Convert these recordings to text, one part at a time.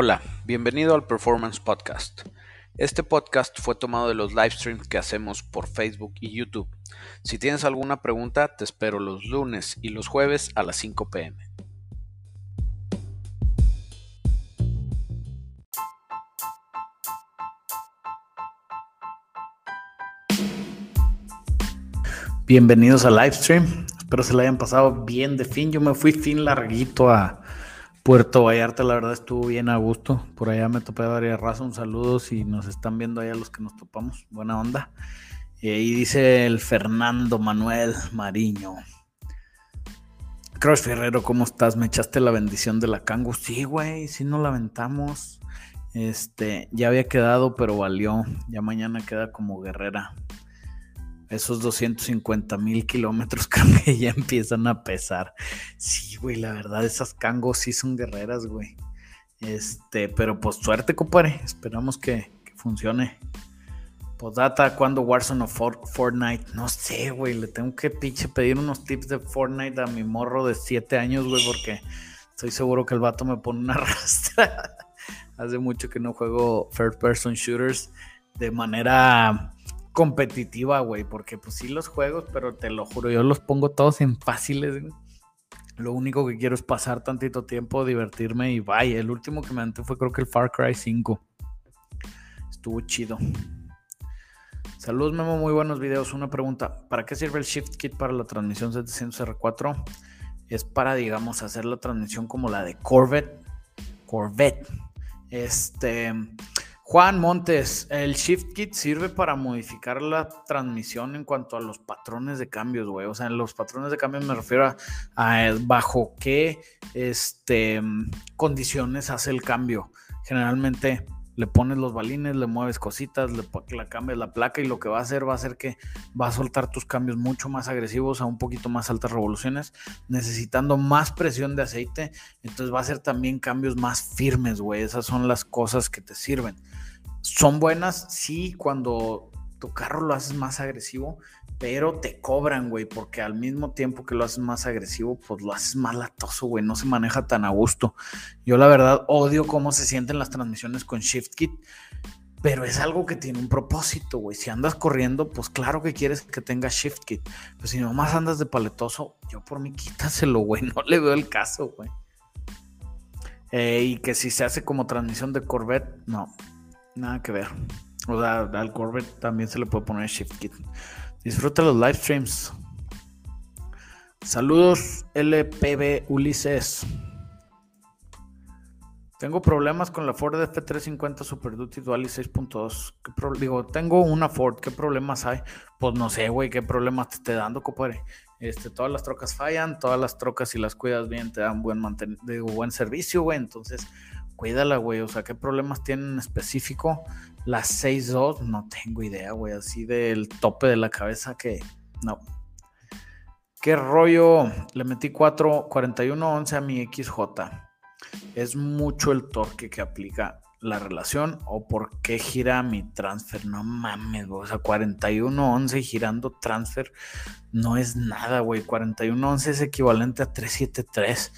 Hola, bienvenido al Performance Podcast. Este podcast fue tomado de los live streams que hacemos por Facebook y YouTube. Si tienes alguna pregunta, te espero los lunes y los jueves a las 5 pm. Bienvenidos al live stream. Espero se la hayan pasado bien de fin. Yo me fui fin larguito a Puerto Vallarta, la verdad estuvo bien a gusto. Por allá me topé a varias razas. Un saludo si nos están viendo allá los que nos topamos. Buena onda. Y dice el Fernando Manuel Mariño. Crush Ferrero, ¿cómo estás? ¿Me echaste la bendición de la Kangu? Sí, güey, sí nos la aventamos. Este, ya había quedado, pero valió. Ya mañana queda como guerrera esos 250 mil kilómetros que ya empiezan a pesar. Sí, güey, la verdad, esas cangos sí son guerreras, güey. Este, pero pues suerte, compadre. Esperamos que, que funcione. Podata, ¿cuándo Warzone o Fortnite? No sé, güey. Le tengo que pinche pedir unos tips de Fortnite a mi morro de 7 años, güey, porque estoy seguro que el vato me pone una rastra. Hace mucho que no juego first person shooters de manera competitiva, güey, porque pues sí los juegos, pero te lo juro, yo los pongo todos en fáciles. Lo único que quiero es pasar tantito tiempo, divertirme y vaya. El último que me anté fue creo que el Far Cry 5. Estuvo chido. Saludos Memo, muy buenos videos. Una pregunta, ¿para qué sirve el Shift Kit para la transmisión 700R4? Es para, digamos, hacer la transmisión como la de Corvette. Corvette. Este, Juan Montes, el Shift Kit sirve para modificar la transmisión en cuanto a los patrones de cambios, güey. O sea, en los patrones de cambios me refiero a, bajo qué este, condiciones hace el cambio. Generalmente le pones los balines, le mueves cositas, le, cambias la placa y lo que va a hacer va a hacer que va a soltar tus cambios mucho más agresivos a un poquito más altas revoluciones, necesitando más presión de aceite. Entonces va a ser también cambios más firmes, güey. Esas son las cosas que te sirven. Son buenas, sí, cuando tu carro lo haces más agresivo, pero te cobran, güey, porque al mismo tiempo que lo haces más agresivo, pues lo haces más latoso, güey, no se maneja tan a gusto. Yo la verdad odio cómo se sienten las transmisiones con Shift Kit, pero es algo que tiene un propósito, güey. Si andas corriendo, pues claro que quieres que tenga Shift Kit, pero si nomás andas de paletoso, yo por mí quítaselo, güey, no le veo el caso, güey. Eh, y que si se hace como transmisión de Corvette, no, nada que ver. O sea, al Corvette también se le puede poner Shift Kit. Disfruta los live streams. Saludos LPB Ulises. Tengo problemas con la Ford F350 Super Duty Dual y 6.2. Digo, tengo una Ford. ¿Qué problemas hay? Pues no sé, güey, qué problemas te esté dando, compadre. Este, todas las trocas fallan, todas las trocas, si las cuidas bien, te dan buen, buen servicio, güey. Entonces, cuídala, güey. O sea, ¿qué problemas tienen en específico? Las 6.2, no tengo idea, güey. Así del tope de la cabeza que no. ¿Qué rollo? Le metí 4, 41, 11 a mi XJ. ¿Es mucho el torque que aplica la relación o por qué gira mi transfer? No mames, güey. O sea, 41, 11 girando transfer no es nada, güey. 41, 11 es equivalente a 373.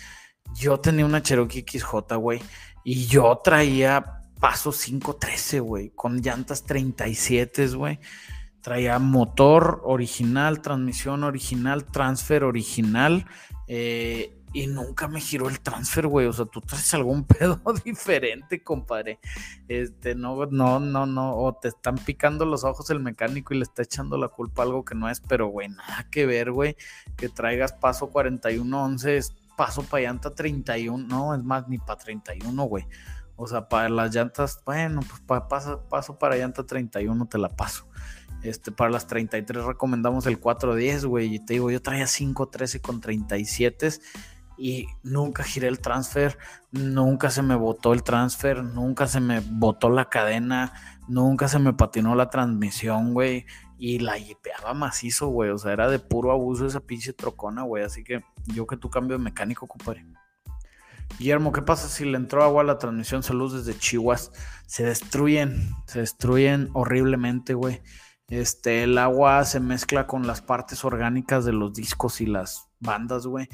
Yo tenía una Cherokee XJ, güey. Y yo traía paso 513, güey, con llantas 37, güey. Traía motor original, transmisión original, transfer original. Eh, y nunca me giró el transfer, güey. O sea, tú traes algún pedo diferente, compadre. Este, no, no, no, no. O te están picando los ojos el mecánico y le está echando la culpa a algo que no es, pero, güey, nada que ver, güey. Que traigas paso 4111, paso para llanta 31. No, es más, ni para 31, güey. O sea, para las llantas, bueno, pues paso para llanta 31 te la paso. Este, para las 33 recomendamos el 410, güey. Y te digo, yo traía 513 con 37 y nunca giré el transfer, nunca se me botó el transfer, nunca se me botó la cadena, nunca se me patinó la transmisión, güey. Y la yipeaba macizo, güey. O sea, era de puro abuso esa pinche trocona, güey. Así que yo que tu cambio de mecánico, compadre. Guillermo, ¿qué pasa si le entró agua a la transmisión salud desde Chihuahua? Se destruyen, se destruyen horriblemente, güey. Este, el agua se mezcla con las partes orgánicas de los discos y las bandas, güey.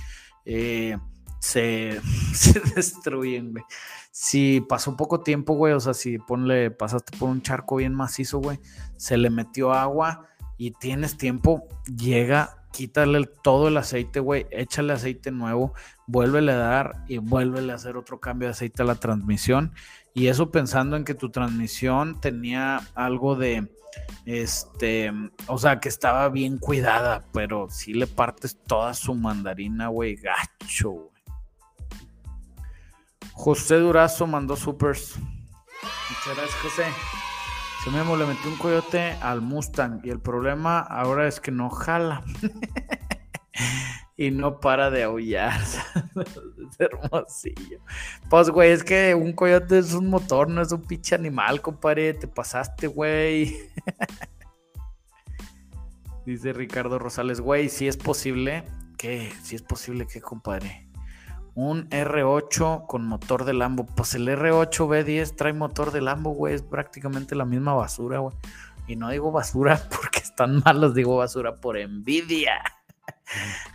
Eh, se, se destruyen, güey. Si pasó poco tiempo, güey, o sea, si ponle, pasaste por un charco bien macizo, güey, se le metió agua y tienes tiempo, llega, quítale todo el aceite, güey, échale aceite nuevo, vuélvele a dar y vuélvele a hacer otro cambio de aceite a la transmisión. Y eso pensando en que tu transmisión tenía algo de, este, o sea, que estaba bien cuidada, pero si le partes toda su mandarina, güey, gacho, güey. José Durazo mandó supers. Muchas gracias, José. Se me le metió un coyote al Mustang y el problema ahora es que no jala. y no para de aullar. es hermosillo. Pues, güey, es que un coyote es un motor, no es un pinche animal, compadre. Te pasaste, güey. Dice Ricardo Rosales, güey, si es posible. ¿Qué? Si es posible, ¿qué, compadre? Un R8 con motor de Lambo. Pues el R8 B10 trae motor de Lambo, güey. Es prácticamente la misma basura, güey. Y no digo basura porque están malos, digo basura por envidia.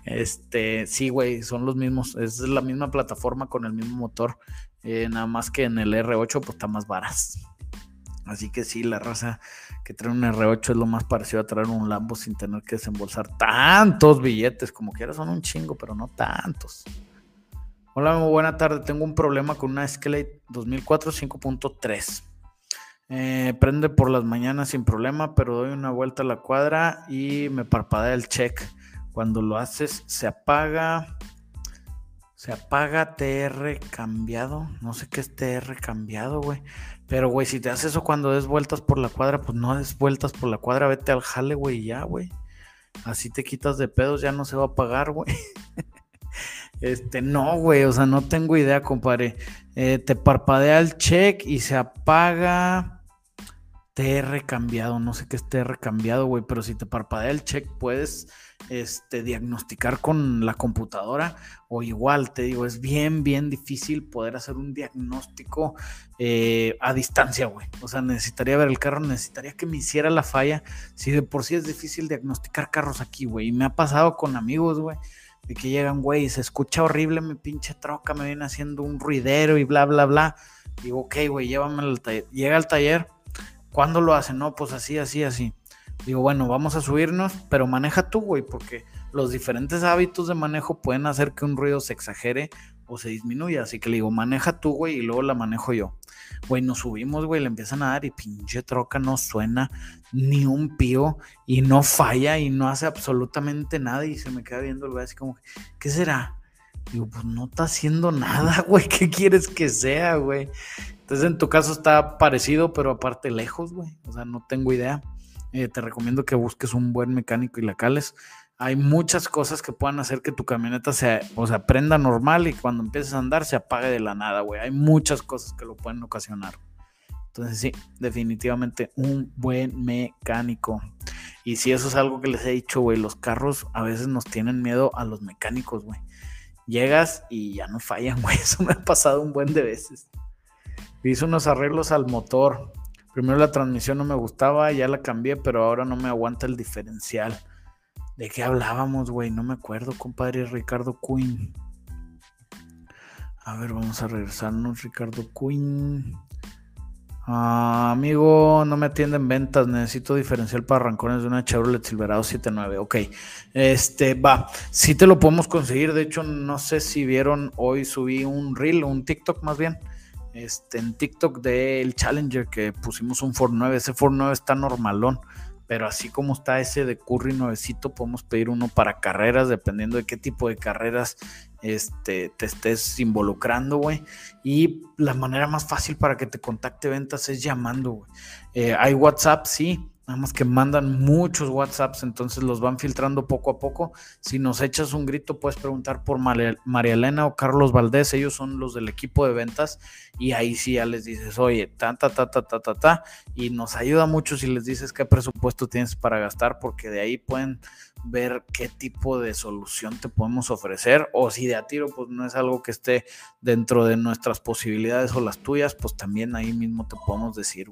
Este, sí, güey, son los mismos. Es la misma plataforma con el mismo motor. Eh, nada más que en el R8, pues está más varas. Así que sí, la raza que trae un R8 es lo más parecido a traer un Lambo sin tener que desembolsar tantos billetes. Como quiera, son un chingo, pero no tantos. Hola, muy buena tarde. Tengo un problema con una Escalade 2004 5.3. Eh, prende por las mañanas sin problema, pero doy una vuelta a la cuadra y me parpadea el check. Cuando lo haces, se apaga. Se apaga TR cambiado. No sé qué es TR cambiado, güey. Pero, güey, si te haces eso cuando des vueltas por la cuadra, pues no des vueltas por la cuadra, vete al jale, güey, ya, güey. Así te quitas de pedos, ya no se va a apagar, güey. Este, no, güey, o sea, no tengo idea, compadre. Eh, te parpadea el check y se apaga. TR cambiado, no sé qué es TR cambiado, güey, pero si te parpadea el check puedes este, diagnosticar con la computadora o igual, te digo, es bien, bien difícil poder hacer un diagnóstico eh, a distancia, güey. O sea, necesitaría ver el carro, necesitaría que me hiciera la falla. Si de por sí es difícil diagnosticar carros aquí, güey. Y me ha pasado con amigos, güey, de que llegan, güey, se escucha horrible mi pinche troca, me viene haciendo un ruidero y bla, bla, bla. Digo, ok, güey, llévame al taller. Llega al taller ¿Cuándo lo hacen? No, pues así, así, así. Digo, bueno, vamos a subirnos, pero maneja tú, güey, porque los diferentes hábitos de manejo pueden hacer que un ruido se exagere se disminuya. Así que le digo, maneja tú, güey, y luego la manejo yo. Güey, nos subimos, güey, le empiezan a dar y pinche troca no suena ni un pío y no falla y no hace absolutamente nada. Y se me queda viendo el güey así como, ¿qué será? Digo, pues no está haciendo nada, güey. ¿Qué quieres que sea, güey? Entonces, en tu caso está parecido, pero aparte lejos, güey. O sea, no tengo idea. Eh, te recomiendo que busques un buen mecánico y la cales. Hay muchas cosas que puedan hacer que tu camioneta se, o sea, prenda normal y cuando empieces a andar se apague de la nada, güey. Hay muchas cosas que lo pueden ocasionar. Entonces, sí, definitivamente un buen mecánico. Y si eso es algo que les he dicho, güey, los carros a veces nos tienen miedo a los mecánicos, güey. Llegas y ya no fallan, güey. Eso me ha pasado un buen de veces. Hice unos arreglos al motor. Primero la transmisión no me gustaba, ya la cambié, pero ahora no me aguanta el diferencial. ¿De qué hablábamos, güey? No me acuerdo, compadre Ricardo Quinn. A ver, vamos a regresarnos, Ricardo Quinn. Ah, amigo, no me atienden ventas. Necesito diferencial para arrancones de una Chevrolet Silverado 79. Ok, este va. Sí te lo podemos conseguir. De hecho, no sé si vieron hoy subí un reel, un TikTok más bien este, en TikTok del Challenger que pusimos un Ford 9. Ese Ford 9 está normalón, pero así como está ese de Curry nuevecito, podemos pedir uno para carreras, dependiendo de qué tipo de carreras este, te estés involucrando, güey. Y la manera más fácil para que te contacte ventas es llamando, güey. Eh, hay WhatsApp, sí, Nada más que mandan muchos WhatsApps, entonces los van filtrando poco a poco. Si nos echas un grito, puedes preguntar por María Elena o Carlos Valdés, ellos son los del equipo de ventas, y ahí sí ya les dices, oye, ta, ta, ta, ta, ta, ta, ta, y nos ayuda mucho si les dices qué presupuesto tienes para gastar, porque de ahí pueden ver qué tipo de solución te podemos ofrecer, o si de a tiro, pues no es algo que esté dentro de nuestras posibilidades o las tuyas, pues también ahí mismo te podemos decir,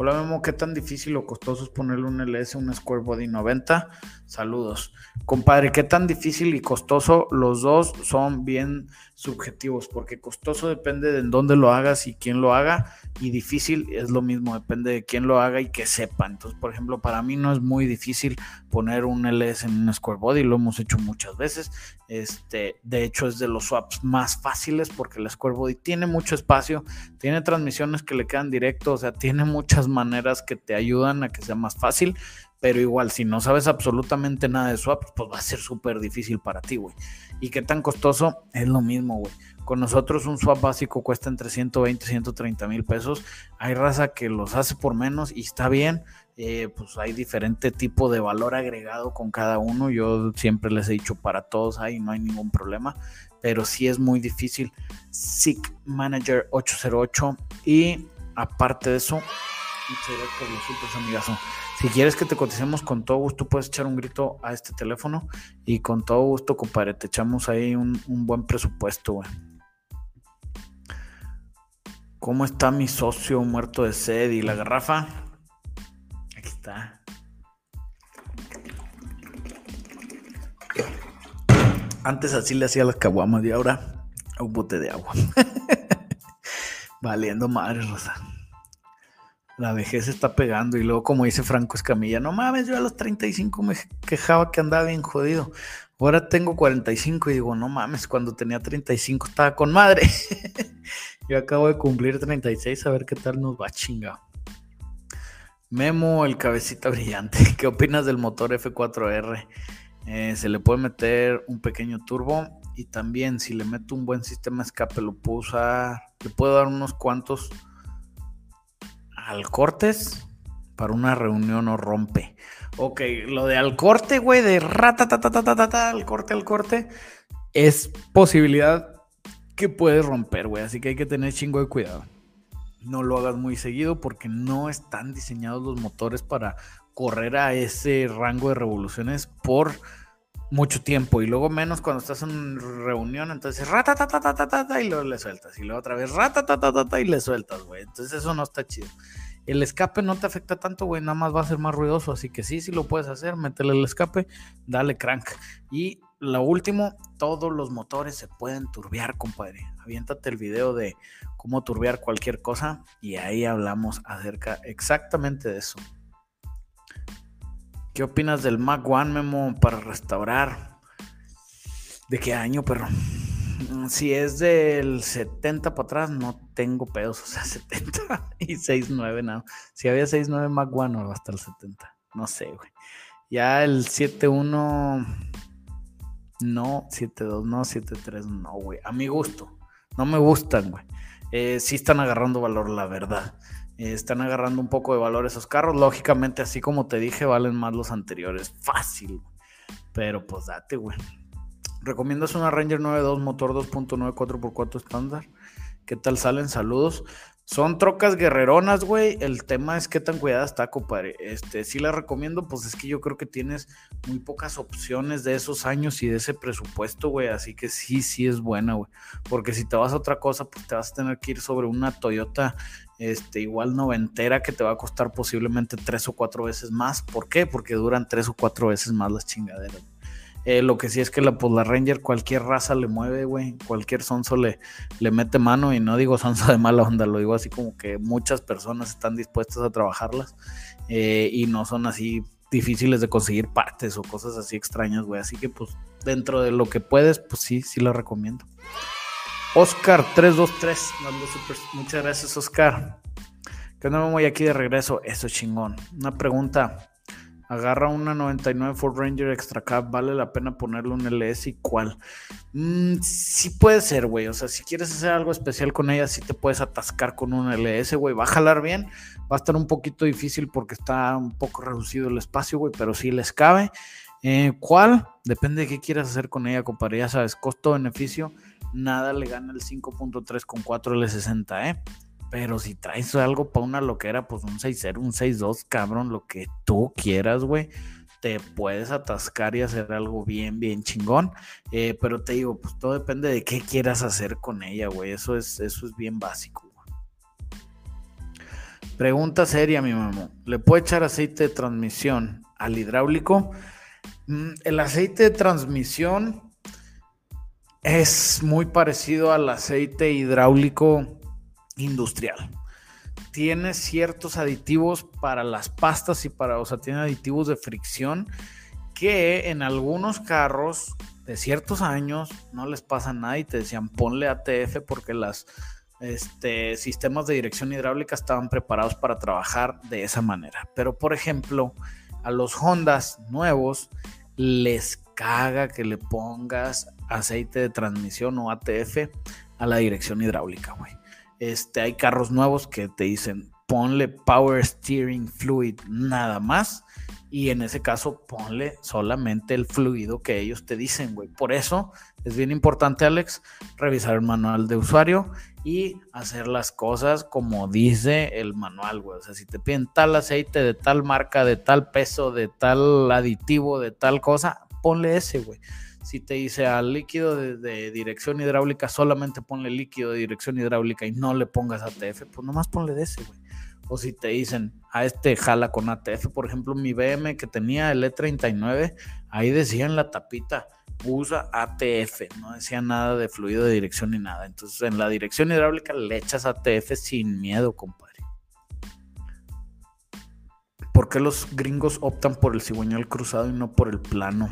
Hola Memo, ¿qué tan difícil o costoso es ponerle un LS a un Square Body 90? Saludos. Compadre, ¿qué tan difícil y costoso? Los dos son bien subjetivos, porque costoso depende de en dónde lo hagas y quién lo haga, y difícil es lo mismo, depende de quién lo haga y que sepa. Entonces, por ejemplo, para mí no es muy difícil poner un LS en un Square Body, lo hemos hecho muchas veces. Este, de hecho, es de los swaps más fáciles porque el Square Body tiene mucho espacio, tiene transmisiones que le quedan directo, o sea, tiene muchas maneras que te ayudan a que sea más fácil. Pero igual, si no sabes absolutamente nada de swaps, pues va a ser súper difícil para ti, güey. ¿Y qué tan costoso? Es lo mismo, güey. Con nosotros un swap básico cuesta entre 120 y 130 mil pesos. Hay raza que los hace por menos y está bien. Eh, pues hay diferente tipo de valor agregado con cada uno. Yo siempre les he dicho para todos hay, no hay ningún problema. Pero sí es muy difícil. SIC Manager 808. Y aparte de eso, muchas gracias por los. Si quieres que te coticemos con todo gusto, puedes echar un grito a este teléfono y con todo gusto, compadre, te echamos ahí un, buen presupuesto, güey. ¿Cómo está mi socio muerto de sed y la garrafa? Aquí está. Antes así le hacía las caguamas y ahora un bote de agua. Valiendo madre, Rosa. La vejez está pegando y luego como dice Franco Escamilla, no mames, yo a los 35 me quejaba que andaba bien jodido. Ahora tengo 45 y digo, no mames, cuando tenía 35 estaba con madre. yo acabo de cumplir 36, a ver qué tal nos va chingado. Memo, el cabecita brillante. ¿Qué opinas del motor F4R? Eh, se le puede meter un pequeño turbo y también si le meto un buen sistema escape lo puedo usar, le puedo dar unos cuantos al cortes para una reunión o rompe. Ok, lo de al corte, güey, de rata, al corte, al corte, es posibilidad que puedes romper, güey. Así que hay que tener chingo de cuidado. No lo hagas muy seguido porque no están diseñados los motores para correr a ese rango de revoluciones por mucho tiempo y luego menos cuando estás en reunión, entonces rata y luego le sueltas y luego otra vez rata y le sueltas, güey. Entonces eso no está chido. El escape no te afecta tanto, güey, nada más va a ser más ruidoso, así que sí, sí lo puedes hacer, métele el escape, dale crank. Y lo último, todos los motores se pueden turbiar, compadre. Aviéntate el video de cómo turbiar cualquier cosa y ahí hablamos acerca exactamente de eso. ¿Qué opinas del Mac One Memo para restaurar? ¿De qué año, perro? Mm, si es del 70 para atrás, no tengo pedos. O sea, 70 y 6.9, no. Si había 6.9 Mac One o hasta el 70. No sé, güey. Ya el 7.1, no. 7.2, no. 7.3, no, güey. A mi gusto. No me gustan, güey. Eh, sí están agarrando valor, la verdad están agarrando un poco de valor esos carros. Lógicamente, así como te dije, valen más los anteriores. Fácil. Pero pues date, güey. ¿Recomiendas una Ranger 9.2 motor 2.9 4x4 estándar? ¿Qué tal salen? Saludos. Son trocas guerreronas, güey. El tema es qué tan cuidada está, compadre. Este, sí la recomiendo, pues es que yo creo que tienes muy pocas opciones de esos años y de ese presupuesto, güey. Así que sí, sí es buena, güey. Porque si te vas a otra cosa, pues te vas a tener que ir sobre una Toyota, este, igual noventera, que te va a costar posiblemente tres o cuatro veces más. ¿Por qué? Porque duran tres o cuatro veces más las chingaderas. Eh, lo que sí es que la, pues, la Ranger cualquier raza le mueve, güey. Cualquier sonso le, le mete mano y no digo sonso de mala onda, lo digo así como que muchas personas están dispuestas a trabajarlas eh, y no son así difíciles de conseguir partes o cosas así extrañas, güey. Así que pues dentro de lo que puedes, pues sí, sí lo recomiendo. Oscar 323, muchas gracias Oscar. Que no me voy aquí de regreso, eso es chingón. Una pregunta, agarra una 99 Ford Ranger Extra Cab, ¿vale la pena ponerle un LS y cuál? Mm, sí puede ser, güey. O sea, si quieres hacer algo especial con ella, sí te puedes atascar con un LS, güey. Va a jalar bien, va a estar un poquito difícil porque está un poco reducido el espacio, güey, pero sí les cabe. Eh, ¿Cuál? Depende de qué quieras hacer con ella, compadre. Ya sabes, costo-beneficio, nada le gana el 5.3 con 4 L60, ¿eh? Pero si traes algo para una loquera, pues un 6-0, un 6-2, cabrón, lo que tú quieras, güey. Te puedes atascar y hacer algo bien, bien chingón. Eh, pero te digo, pues todo depende de qué quieras hacer con ella, güey. Eso es, eso es bien básico. Pregunta seria, mi mamá. ¿Le puedo echar aceite de transmisión al hidráulico? Mm, el aceite de transmisión es muy parecido al aceite hidráulico industrial. Tiene ciertos aditivos para las pastas y para, o sea, tiene aditivos de fricción que en algunos carros de ciertos años no les pasa nada y te decían ponle ATF porque las este, sistemas de dirección hidráulica estaban preparados para trabajar de esa manera. Pero por ejemplo, a los Hondas nuevos les caga que le pongas aceite de transmisión o ATF a la dirección hidráulica, güey. Este, hay carros nuevos que te dicen ponle Power Steering Fluid nada más y en ese caso ponle solamente el fluido que ellos te dicen, güey. Por eso es bien importante, Alex, revisar el manual de usuario y hacer las cosas como dice el manual, güey. O sea, si te piden tal aceite de tal marca, de tal peso, de tal aditivo, de tal cosa, ponle ese, güey. Si te dice al líquido de, dirección hidráulica, solamente ponle líquido de dirección hidráulica y no le pongas ATF, pues nomás ponle de ese, güey. O si te dicen, a este jala con ATF, por ejemplo, mi BM que tenía el E39, ahí decía en la tapita, usa ATF, no decía nada de fluido de dirección ni nada. Entonces, en la dirección hidráulica le echas ATF sin miedo, compadre. ¿Por qué los gringos optan por el cigüeñal cruzado y no por el plano?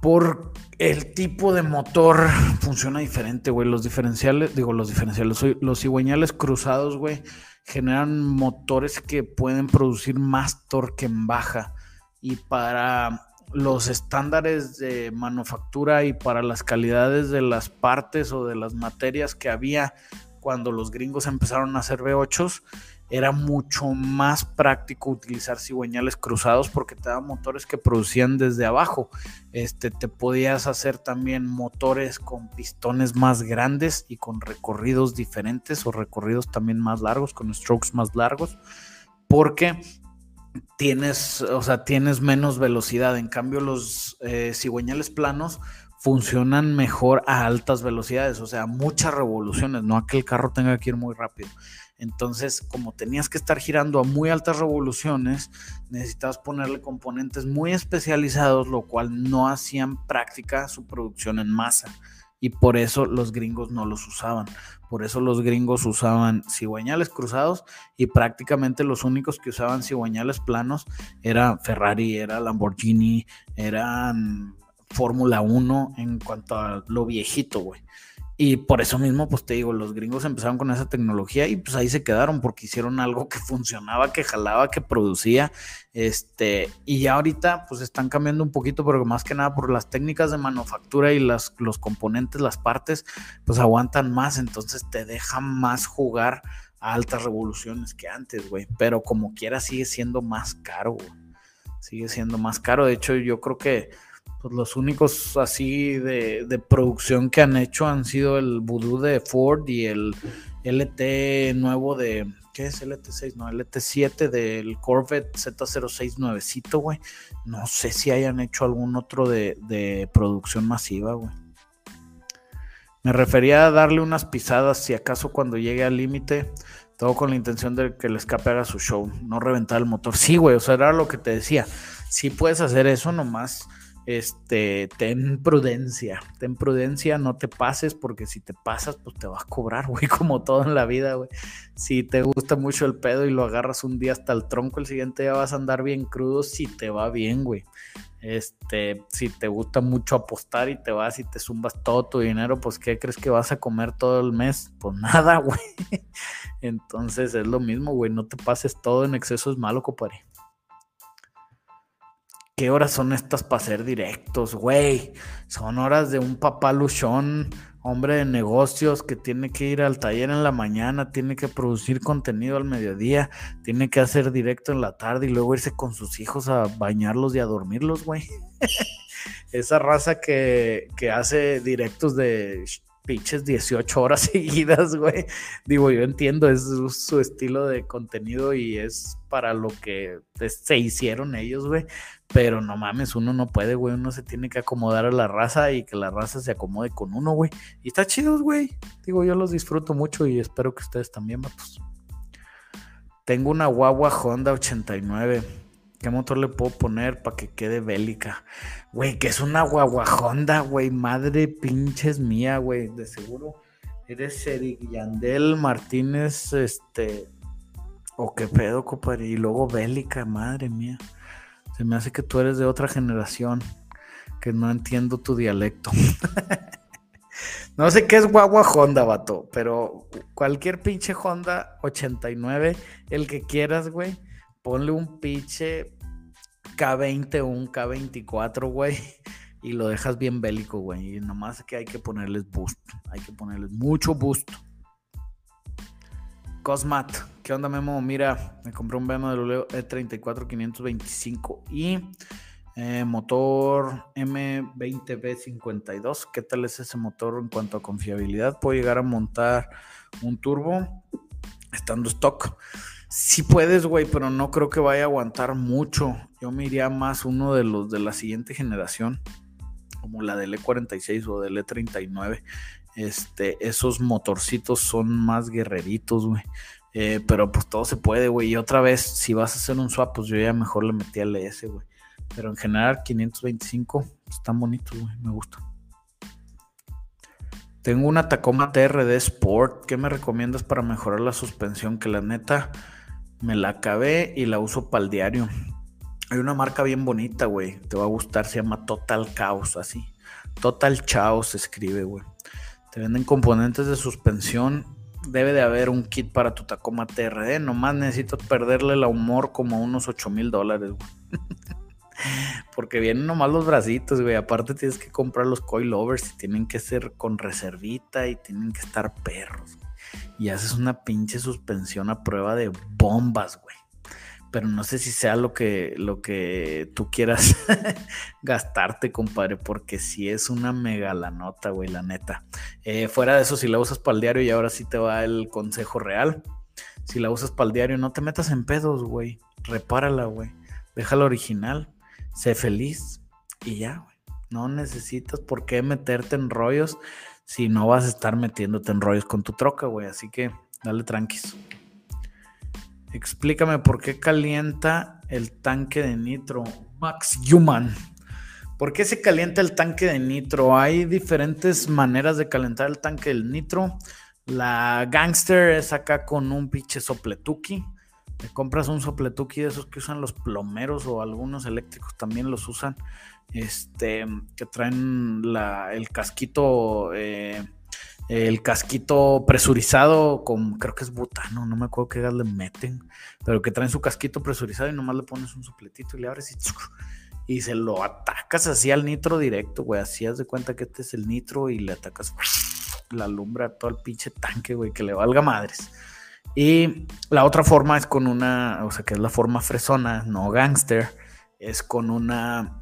Por el tipo de motor funciona diferente, güey. Los diferenciales, digo, los diferenciales, los cigüeñales cruzados, güey, generan motores que pueden producir más torque en baja. Y para los estándares de manufactura y para las calidades de las partes o de las materias que había cuando los gringos empezaron a hacer V8s, era mucho más práctico utilizar cigüeñales cruzados porque te daban motores que producían desde abajo. Este, te podías hacer también motores con pistones más grandes y con recorridos diferentes o recorridos también más largos, con strokes más largos, porque tienes, o sea, tienes menos velocidad. En cambio, los eh, cigüeñales planos funcionan mejor a altas velocidades, o sea, muchas revoluciones, no a que el carro tenga que ir muy rápido. Entonces, como tenías que estar girando a muy altas revoluciones, necesitabas ponerle componentes muy especializados, lo cual no hacían práctica su producción en masa. Y por eso los gringos no los usaban. Por eso los gringos usaban cigüeñales cruzados y prácticamente los únicos que usaban cigüeñales planos era Ferrari, era Lamborghini, eran Fórmula 1 en cuanto a lo viejito, güey. Y por eso mismo, pues te digo, los gringos empezaron con esa tecnología y pues ahí se quedaron porque hicieron algo que funcionaba, que jalaba, que producía. Este, y ya ahorita pues están cambiando un poquito, pero más que nada por las técnicas de manufactura y las, los componentes, las partes, pues aguantan más, entonces te dejan más jugar a altas revoluciones que antes, güey. Pero como quiera sigue siendo más caro, güey. Sigue siendo más caro. De hecho, yo creo que pues los únicos así de, producción que han hecho han sido el Voodoo de Ford y el LT nuevo de, ¿qué es LT6? No, LT7 del Corvette Z06 nuevecito, güey. No sé si hayan hecho algún otro de, de producción masiva, güey. Me refería a darle unas pisadas si acaso cuando llegue al límite, todo con la intención de que el escape haga su show, no reventar el motor. Sí, güey, o sea, era lo que te decía. Si puedes hacer eso nomás este, ten prudencia, ten prudencia, no te pases, porque si te pasas, pues te vas a cobrar, güey, como todo en la vida, güey. Si te gusta mucho el pedo y lo agarras un día hasta el tronco, el siguiente día vas a andar bien crudo si te va bien, güey. Este, si te gusta mucho apostar y te vas y te zumbas todo tu dinero, pues ¿qué crees que vas a comer todo el mes? Pues nada, güey. Entonces es lo mismo, güey, no te pases todo en exceso, es malo, compadre. ¿Qué horas son estas para ser directos, güey? Son horas de un papá luchón, hombre de negocios que tiene que ir al taller en la mañana, tiene que producir contenido al mediodía, tiene que hacer directo en la tarde y luego irse con sus hijos a bañarlos y a dormirlos, güey. Esa raza que, que hace directos de pinches 18 horas seguidas, güey. Digo, yo entiendo, es su estilo de contenido y es para lo que se hicieron ellos, güey. Pero no mames, uno no puede, güey. Uno se tiene que acomodar a la raza y que la raza se acomode con uno, güey. Y está chido, güey. Digo, yo los disfruto mucho y espero que ustedes también, vatos. Tengo una guagua Honda 89. ¿Qué motor le puedo poner para que quede bélica? Güey, que es una guagua Honda, güey. Madre pinches mía, güey. De seguro eres Eric Yandel Martínez, este. O qué pedo, compadre. Y luego bélica, madre mía. Se me hace que tú eres de otra generación. Que no entiendo tu dialecto. No sé qué es guagua Honda, vato, pero cualquier pinche Honda 89, el que quieras, güey, ponle un pinche K20 o un K24, güey, y lo dejas bien bélico, güey. Y nomás que hay que ponerles boost, hay que ponerles mucho boost. Cosmat, ¿qué onda, Memo? Mira, me compré un BMW E34 525 y eh, motor M20B52. ¿Qué tal es ese motor en cuanto a confiabilidad? Puedo llegar a montar un turbo estando stock. Si puedes, güey, pero no creo que vaya a aguantar mucho. Yo me iría más uno de los de la siguiente generación, como la del E46 o del E39. Este, esos motorcitos son más guerreritos, güey. Eh, pero pues todo se puede, güey. Y otra vez, si vas a hacer un swap, pues yo ya mejor le metí al S, güey. Pero en general 525 están bonitos, güey, me gusta. Tengo una Tacoma TRD Sport. ¿Qué me recomiendas para mejorar la suspensión? Que la neta me la acabé y la uso para el diario. Hay una marca bien bonita, güey. Te va a gustar, se llama Total Chaos, así. Total Chaos se escribe, güey. Te venden componentes de suspensión. Debe de haber un kit para tu Tacoma TRD. Nomás necesito perderle el humor como unos 8 mil dólares, güey. Porque vienen nomás los bracitos, güey. Aparte tienes que comprar los coilovers y tienen que ser con reservita y tienen que estar perros. Y haces una pinche suspensión a prueba de bombas, güey. Pero no sé si sea lo que, lo que tú quieras gastarte, compadre, porque si es una mega la nota, güey, la neta. Eh, fuera de eso, si la usas para el diario y ahora sí te va el consejo real. Si la usas para el diario, no te metas en pedos, güey. Repárala, güey. Déjala original sé feliz y ya, güey. No necesitas por qué meterte en rollos si no vas a estar metiéndote en rollos con tu troca, güey. Así que dale tranquis. Explícame por qué calienta el tanque de nitro. Max Human. ¿Por qué se calienta el tanque de nitro? Hay diferentes maneras de calentar el tanque del nitro. La gangster es acá con un pinche sopletuki te compras un sopletuki de esos que usan los plomeros o algunos eléctricos también los usan. Este, que traen el casquito, eh, el casquito presurizado con, creo que es butano, no me acuerdo qué gas le meten, pero que traen su casquito presurizado y nomás le pones un sopletito y le abres y, y se lo atacas así al nitro directo, güey. Así haz de cuenta que este es el nitro y le atacas la lumbre a todo el pinche tanque, güey, que le valga madres. Y la otra forma es con una, o sea, que es la forma fresona, no gangster, es con una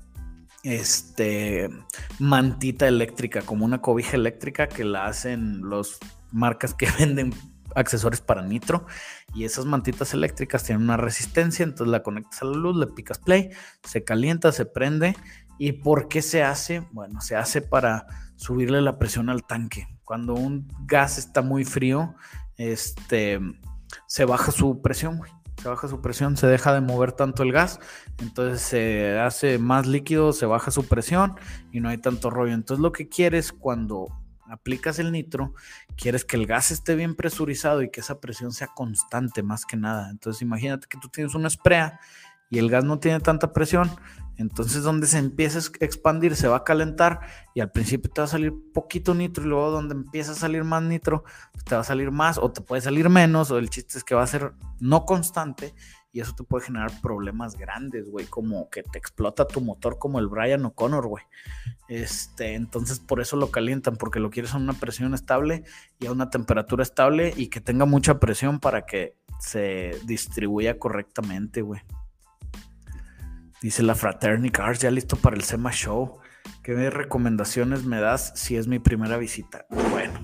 este, mantita eléctrica, como una cobija eléctrica que la hacen los marcas que venden accesorios para nitro. Y esas mantitas eléctricas tienen una resistencia, entonces la conectas a la luz, le picas play, se calienta, se prende. ¿Y por qué se hace? Bueno, se hace para subirle la presión al tanque. Cuando un gas está muy frío, este, se baja su presión, Se baja su presión, se deja de mover tanto el gas, entonces se hace más líquido, se baja su presión y no hay tanto rollo. Entonces lo que quieres cuando aplicas el nitro, quieres que el gas esté bien presurizado y que esa presión sea constante más que nada. Entonces imagínate que tú tienes una sprea y el gas no tiene tanta presión, entonces donde se empieza a expandir se va a calentar y al principio te va a salir poquito nitro y luego donde empieza a salir más nitro pues, te va a salir más o te puede salir menos o el chiste es que va a ser no constante y eso te puede generar problemas grandes, güey, como que te explota tu motor como el Brian O'Connor, güey. Este, entonces por eso lo calientan porque lo quieres a una presión estable y a una temperatura estable y que tenga mucha presión para que se distribuya correctamente, güey. Dice la Fraternity Cars, ya listo para el SEMA Show. ¿Qué recomendaciones me das si es mi primera visita? Bueno,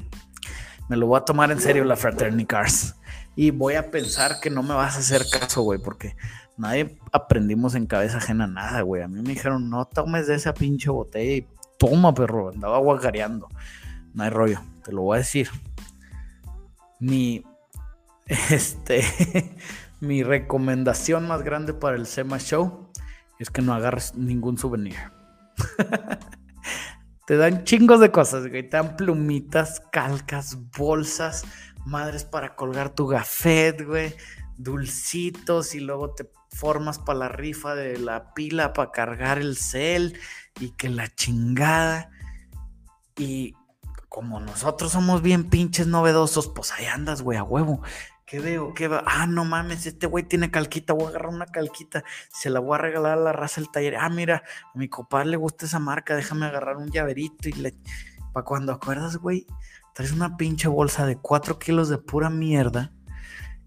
me lo voy a tomar en serio la Fraternity Cars. Y voy a pensar que no me vas a hacer caso, güey, porque nadie aprendimos en cabeza ajena nada, güey. A mí me dijeron, no tomes de esa pinche botella y toma, perro. Andaba guagareando. No hay rollo, te lo voy a decir. Mi, este, mi recomendación más grande para el SEMA Show es que no agarres ningún souvenir. te dan chingos de cosas, güey. Te dan plumitas, calcas, bolsas, madres para colgar tu gafet, güey. Dulcitos y luego te formas para la rifa de la pila para cargar el cel y que la chingada. Y como nosotros somos bien pinches novedosos, pues ahí andas, güey, a huevo. ¿Qué veo? ¿Qué veo? Ah, no mames, este güey tiene calquita, voy a agarrar una calquita, se la voy a regalar a la raza del taller. Ah, mira, a mi compadre le gusta esa marca, déjame agarrar un llaverito y le... Para cuando acuerdas, güey, traes una pinche bolsa de 4 kilos de pura mierda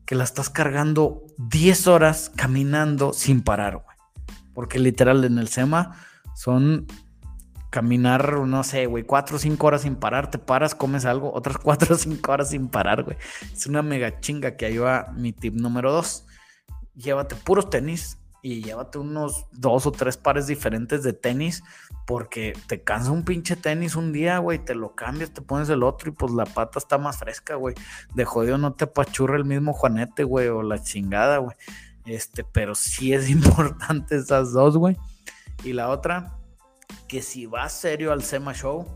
que la estás cargando 10 horas caminando sin parar, güey. Porque literal en el SEMA son caminar, no sé, güey, cuatro o cinco horas sin parar, te paras, comes algo, otras cuatro o cinco horas sin parar, güey. Es una mega chinga que ahí va mi tip número dos. Llévate puros tenis y llévate unos dos o tres pares diferentes de tenis porque te cansa un pinche tenis un día, güey, te lo cambias, te pones el otro y pues la pata está más fresca, güey. De jodido no te apachurra el mismo Juanete, güey, o la chingada, güey. Este, pero sí es importante esas dos, güey. Y la otra, que si vas serio al SEMA Show,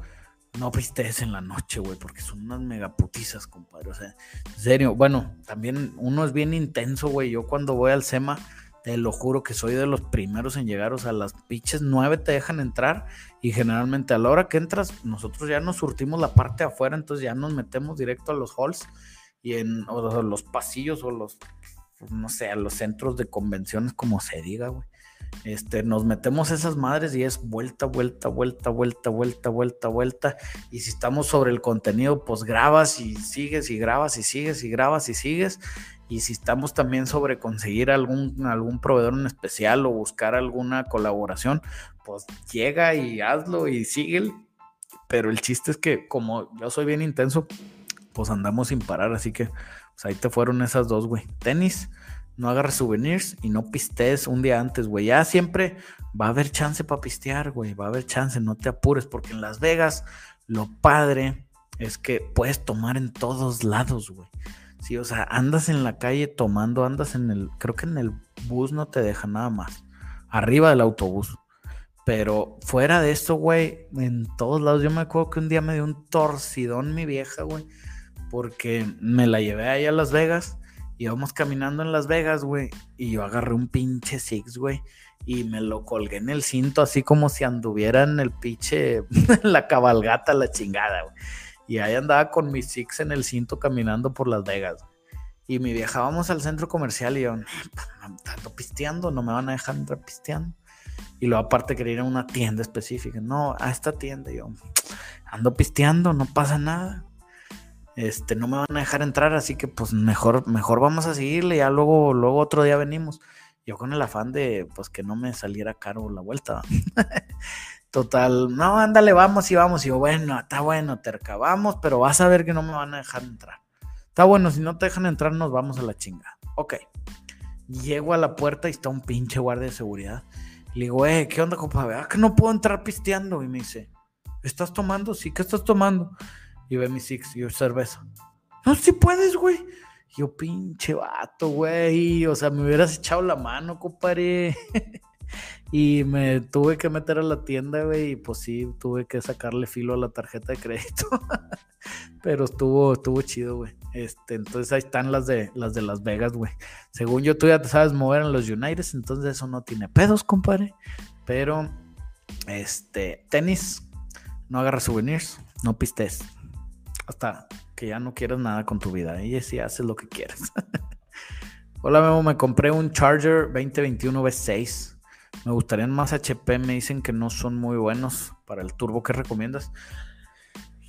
no pistees en la noche, güey, porque son unas megaputizas, compadre. O sea, en serio, bueno, también uno es bien intenso, güey. Yo cuando voy al SEMA, te lo juro que soy de los primeros en llegar. O sea, las pinches nueve te dejan entrar y generalmente a la hora que entras, nosotros ya nos surtimos la parte de afuera, entonces ya nos metemos directo a los halls y en los pasillos o los, no sé, a los centros de convenciones, como se diga, güey. Este, nos metemos esas madres y es vuelta, vuelta, vuelta, vuelta, vuelta, vuelta, vuelta. Y si estamos sobre el contenido, pues grabas y sigues y grabas y sigues y grabas y sigues. Y si estamos también sobre conseguir algún, algún proveedor en especial o buscar alguna colaboración, pues llega y hazlo y sigue. Pero el chiste es que como yo soy bien intenso, pues andamos sin parar. Así que pues ahí te fueron esas dos, güey. Tenis no agarres souvenirs y no pistees un día antes, güey. Ya siempre va a haber chance para pistear, güey. Va a haber chance, no te apures, porque en Las Vegas lo padre es que puedes tomar en todos lados, güey. Sí, o sea, andas en la calle tomando, andas en el, creo que en el bus no te deja nada más. Arriba del autobús. Pero fuera de eso, güey, en todos lados. Yo me acuerdo que un día me dio un torcidón mi vieja, güey. Porque me la llevé ahí a Las Vegas íbamos caminando en Las Vegas, güey, y yo agarré un pinche Six, güey, y me lo colgué en el cinto, así como si anduviera en el pinche, la cabalgata, la chingada, güey. Y ahí andaba con mi Six en el cinto caminando por Las Vegas. Y mi vieja, vamos al centro comercial y yo, ando pisteando, no me van a dejar entrar pisteando. Y luego aparte quería ir a una tienda específica. No, a esta tienda. yo, ando pisteando, no pasa nada este, no me van a dejar entrar, así que pues mejor, mejor vamos a seguirle, ya luego, luego otro día venimos. Yo con el afán de pues que no me saliera caro la vuelta. Total, no, ándale, vamos y vamos. Y yo, bueno, está bueno, terca, vamos, pero vas a ver que no me van a dejar entrar. Está bueno, si no te dejan entrar, nos vamos a la chinga. Ok. Llego a la puerta y está un pinche guardia de seguridad. Le digo, eh, ¿qué onda, compa? que no puedo entrar pisteando. Y me dice, ¿estás tomando? Sí, ¿qué estás tomando? Y ve mi six y yo cerveza. No, si puedes, güey. Yo, pinche vato, güey. O sea, me hubieras echado la mano, compadre. y me tuve que meter a la tienda, güey. Y pues sí, tuve que sacarle filo a la tarjeta de crédito. Pero estuvo, estuvo chido, güey. Este, entonces ahí están las de las de Las Vegas, güey. Según yo, tú ya te sabes mover en los United, entonces eso no tiene pedos, compadre. Pero, este, tenis, no agarras souvenirs, no pistes hasta que ya no quieras nada con tu vida. Y si haces lo que quieras. Hola Memo, me compré un Charger 2021 V6. Me gustarían más HP, me dicen que no son muy buenos para el turbo que recomiendas.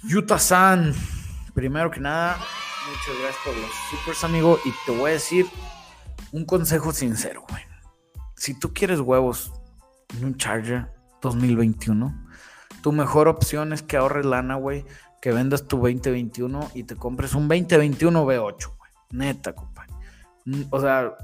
Yuta-san, primero que nada, muchas gracias por los supers, amigo. Y te voy a decir un consejo sincero, güey. Si tú quieres huevos en un Charger 2021, tu mejor opción es que ahorres lana, güey que vendas tu 2021 y te compres un 2021 V8, güey. Neta, compadre. O sea,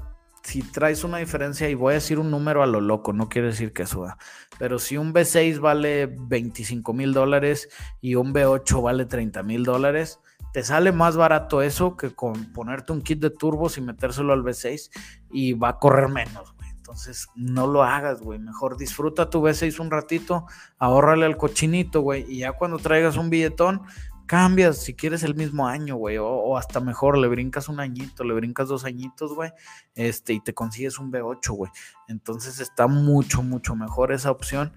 si traes una diferencia, y voy a decir un número a lo loco, no quiere decir que suba, pero si un V6 vale 25 mil dólares y un V8 vale 30 mil dólares, te sale más barato eso que con ponerte un kit de turbos y metérselo al V6 y va a correr menos. Entonces, no lo hagas, güey. Mejor disfruta tu V6 un ratito, ahórrale al cochinito, güey. Y ya cuando traigas un billetón, cambias si quieres el mismo año, güey, o, hasta mejor, le brincas un añito, le brincas dos añitos, güey, este, y te consigues un V8, güey. Entonces está mucho, mucho mejor esa opción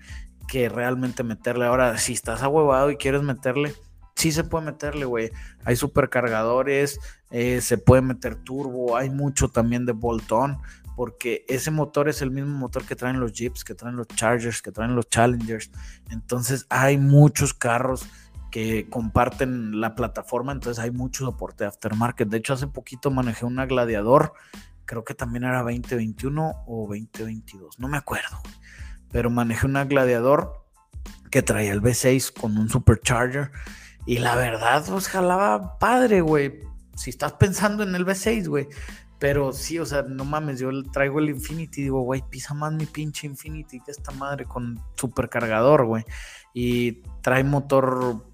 que realmente meterle. Ahora, si estás ahuevado y quieres meterle, sí se puede meterle, güey. Hay supercargadores, eh, se puede meter turbo, hay mucho también de bolt-on, porque ese motor es el mismo motor que traen los Jeeps, que traen los Chargers, que traen los Challengers. Entonces hay muchos carros que comparten la plataforma, entonces hay mucho soporte aftermarket. De hecho, hace poquito manejé una Gladiador, creo que también era 2021 o 2022, no me acuerdo, pero manejé una Gladiador que traía el V6 con un supercharger y la verdad, pues jalaba padre, güey. Si estás pensando en el V6, güey. Pero sí, o sea, no mames, yo traigo el Infinity y digo, güey, pisa más mi pinche Infinity que esta madre con supercargador, güey. Y trae motor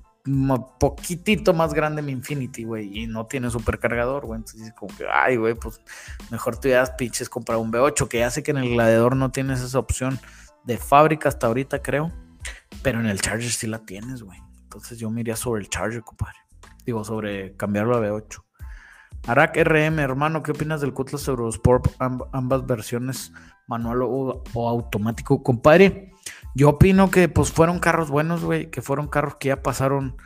poquitito más grande mi Infinity, güey, y no tiene supercargador, güey. Entonces, como que, ay, güey, pues mejor te hubieras pinches comprar un V8, que ya sé que en el Gladiador no tienes esa opción de fábrica hasta ahorita, creo, pero en el Charger sí la tienes, güey. Entonces yo me iría sobre el Charger, compadre. Digo, sobre cambiarlo a V8. Arak RM, hermano, ¿qué opinas del Cutlass Eurosport? ambas versiones, manual o, o automático, compadre. Yo opino que pues fueron carros buenos, güey, que fueron carros que ya pasaron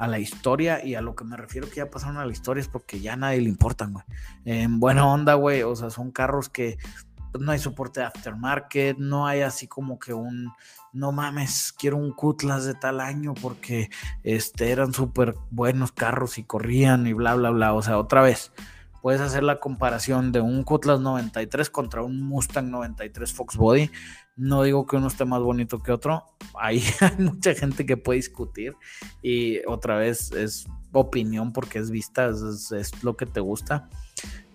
a la historia y a lo que me refiero que ya pasaron a la historia es porque ya a nadie le importan, güey. En buena onda, güey, o sea, son carros que no hay soporte de aftermarket, no hay así como que un, no mames, quiero un Cutlass de tal año porque este, eran súper buenos carros y corrían y bla, bla, bla. O sea, otra vez, puedes hacer la comparación de un Cutlass 93 contra un Mustang 93 Fox Body no digo que uno esté más bonito que otro. Hay mucha gente que puede discutir. Y otra vez es opinión porque es vista, es, lo que te gusta.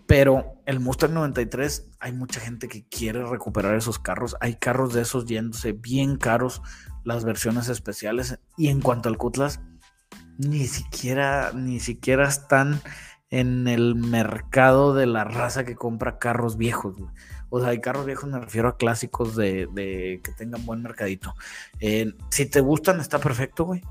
Pero el Mustang 93, hay mucha gente que quiere recuperar esos carros. Hay carros de esos yéndose bien caros, las versiones especiales. Y en cuanto al Cutlass, ni siquiera, ni siquiera están en el mercado de la raza que compra carros viejos. O sea, hay carros viejos, me refiero a clásicos de, que tengan buen mercadito. Eh, si te gustan, está perfecto, güey.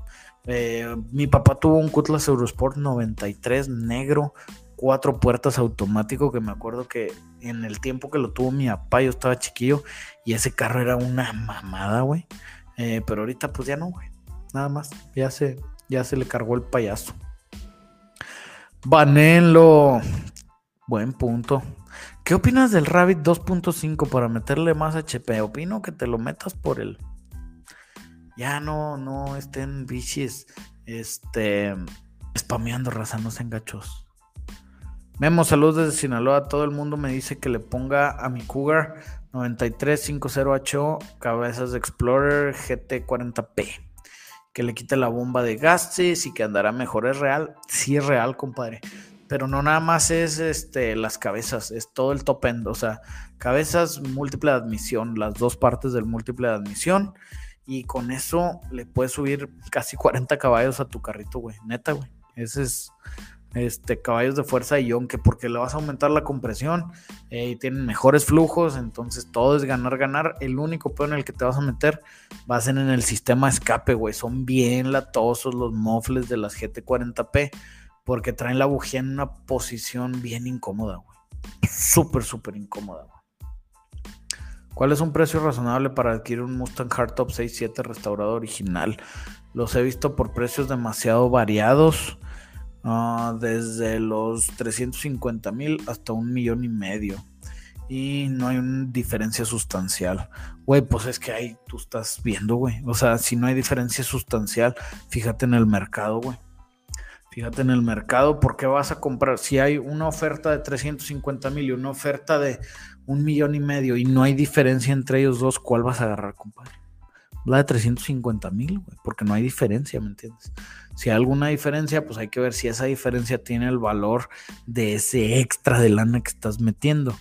Eh, mi papá tuvo un Cutlass Eurosport 93 negro, cuatro puertas automático, que me acuerdo que en el tiempo que lo tuvo mi papá, yo estaba chiquillo y ese carro era una mamada, güey. Eh, pero ahorita pues ya no, güey. Nada más, ya se, ya se le cargó el payaso. Banelo. Buen punto. ¿Qué opinas del Rabbit 2.5 para meterle más HP? Opino que te lo metas por el. Ya no, no estén bichis. Este. Spameando, raza, no gachos. Memo, saludos desde Sinaloa. Todo el mundo me dice que le ponga a mi Cougar 9350HO, cabezas Explorer GT40P. Que le quite la bomba de gases y que andará mejor. ¿Es real? Sí, es real, compadre pero no nada más es este, las cabezas, es todo el top end, o sea, cabezas, múltiple de admisión, las dos partes del múltiple de admisión, y con eso le puedes subir casi 40 caballos a tu carrito, güey, neta, güey. Ese es este, caballos de fuerza y que porque le vas a aumentar la compresión eh, y tienen mejores flujos, entonces todo es ganar, ganar. El único peor en el que te vas a meter va a ser en el sistema escape, güey. Son bien latosos los mofles de las GT40P porque traen la bujía en una posición bien incómoda, güey. Súper, súper incómoda. ¿Cuál es un precio razonable para adquirir un Mustang Hardtop 6.7 restaurado original? Los he visto por precios demasiado variados, ah, desde los 350 mil hasta un millón y medio. Y no hay una diferencia sustancial. Güey, pues es que ahí tú estás viendo, güey. O sea, si no hay diferencia sustancial, fíjate en el mercado, güey. Fíjate en el mercado, ¿por qué vas a comprar? Si hay una oferta de 350 mil y una oferta de un millón y medio y no hay diferencia entre ellos dos, ¿cuál vas a agarrar, compadre? La de 350 mil, güey, porque no hay diferencia, ¿me entiendes? Si hay alguna diferencia, pues hay que ver si esa diferencia tiene el valor de ese extra de lana que estás metiendo.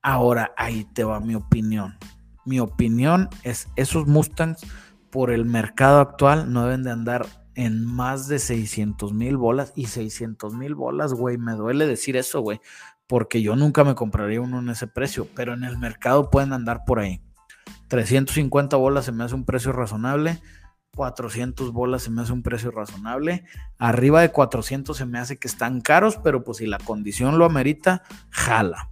Ahora, ahí te va mi opinión. Mi opinión es, esos Mustangs, por el mercado actual, no deben de andar en más de 600 mil bolas. Y 600 mil bolas, güey, me duele decir eso, güey. Porque yo nunca me compraría uno en ese precio. Pero en el mercado pueden andar por ahí. 350 bolas se me hace un precio razonable. 400 bolas se me hace un precio razonable. Arriba de 400 se me hace que están caros, pero pues si la condición lo amerita, jala.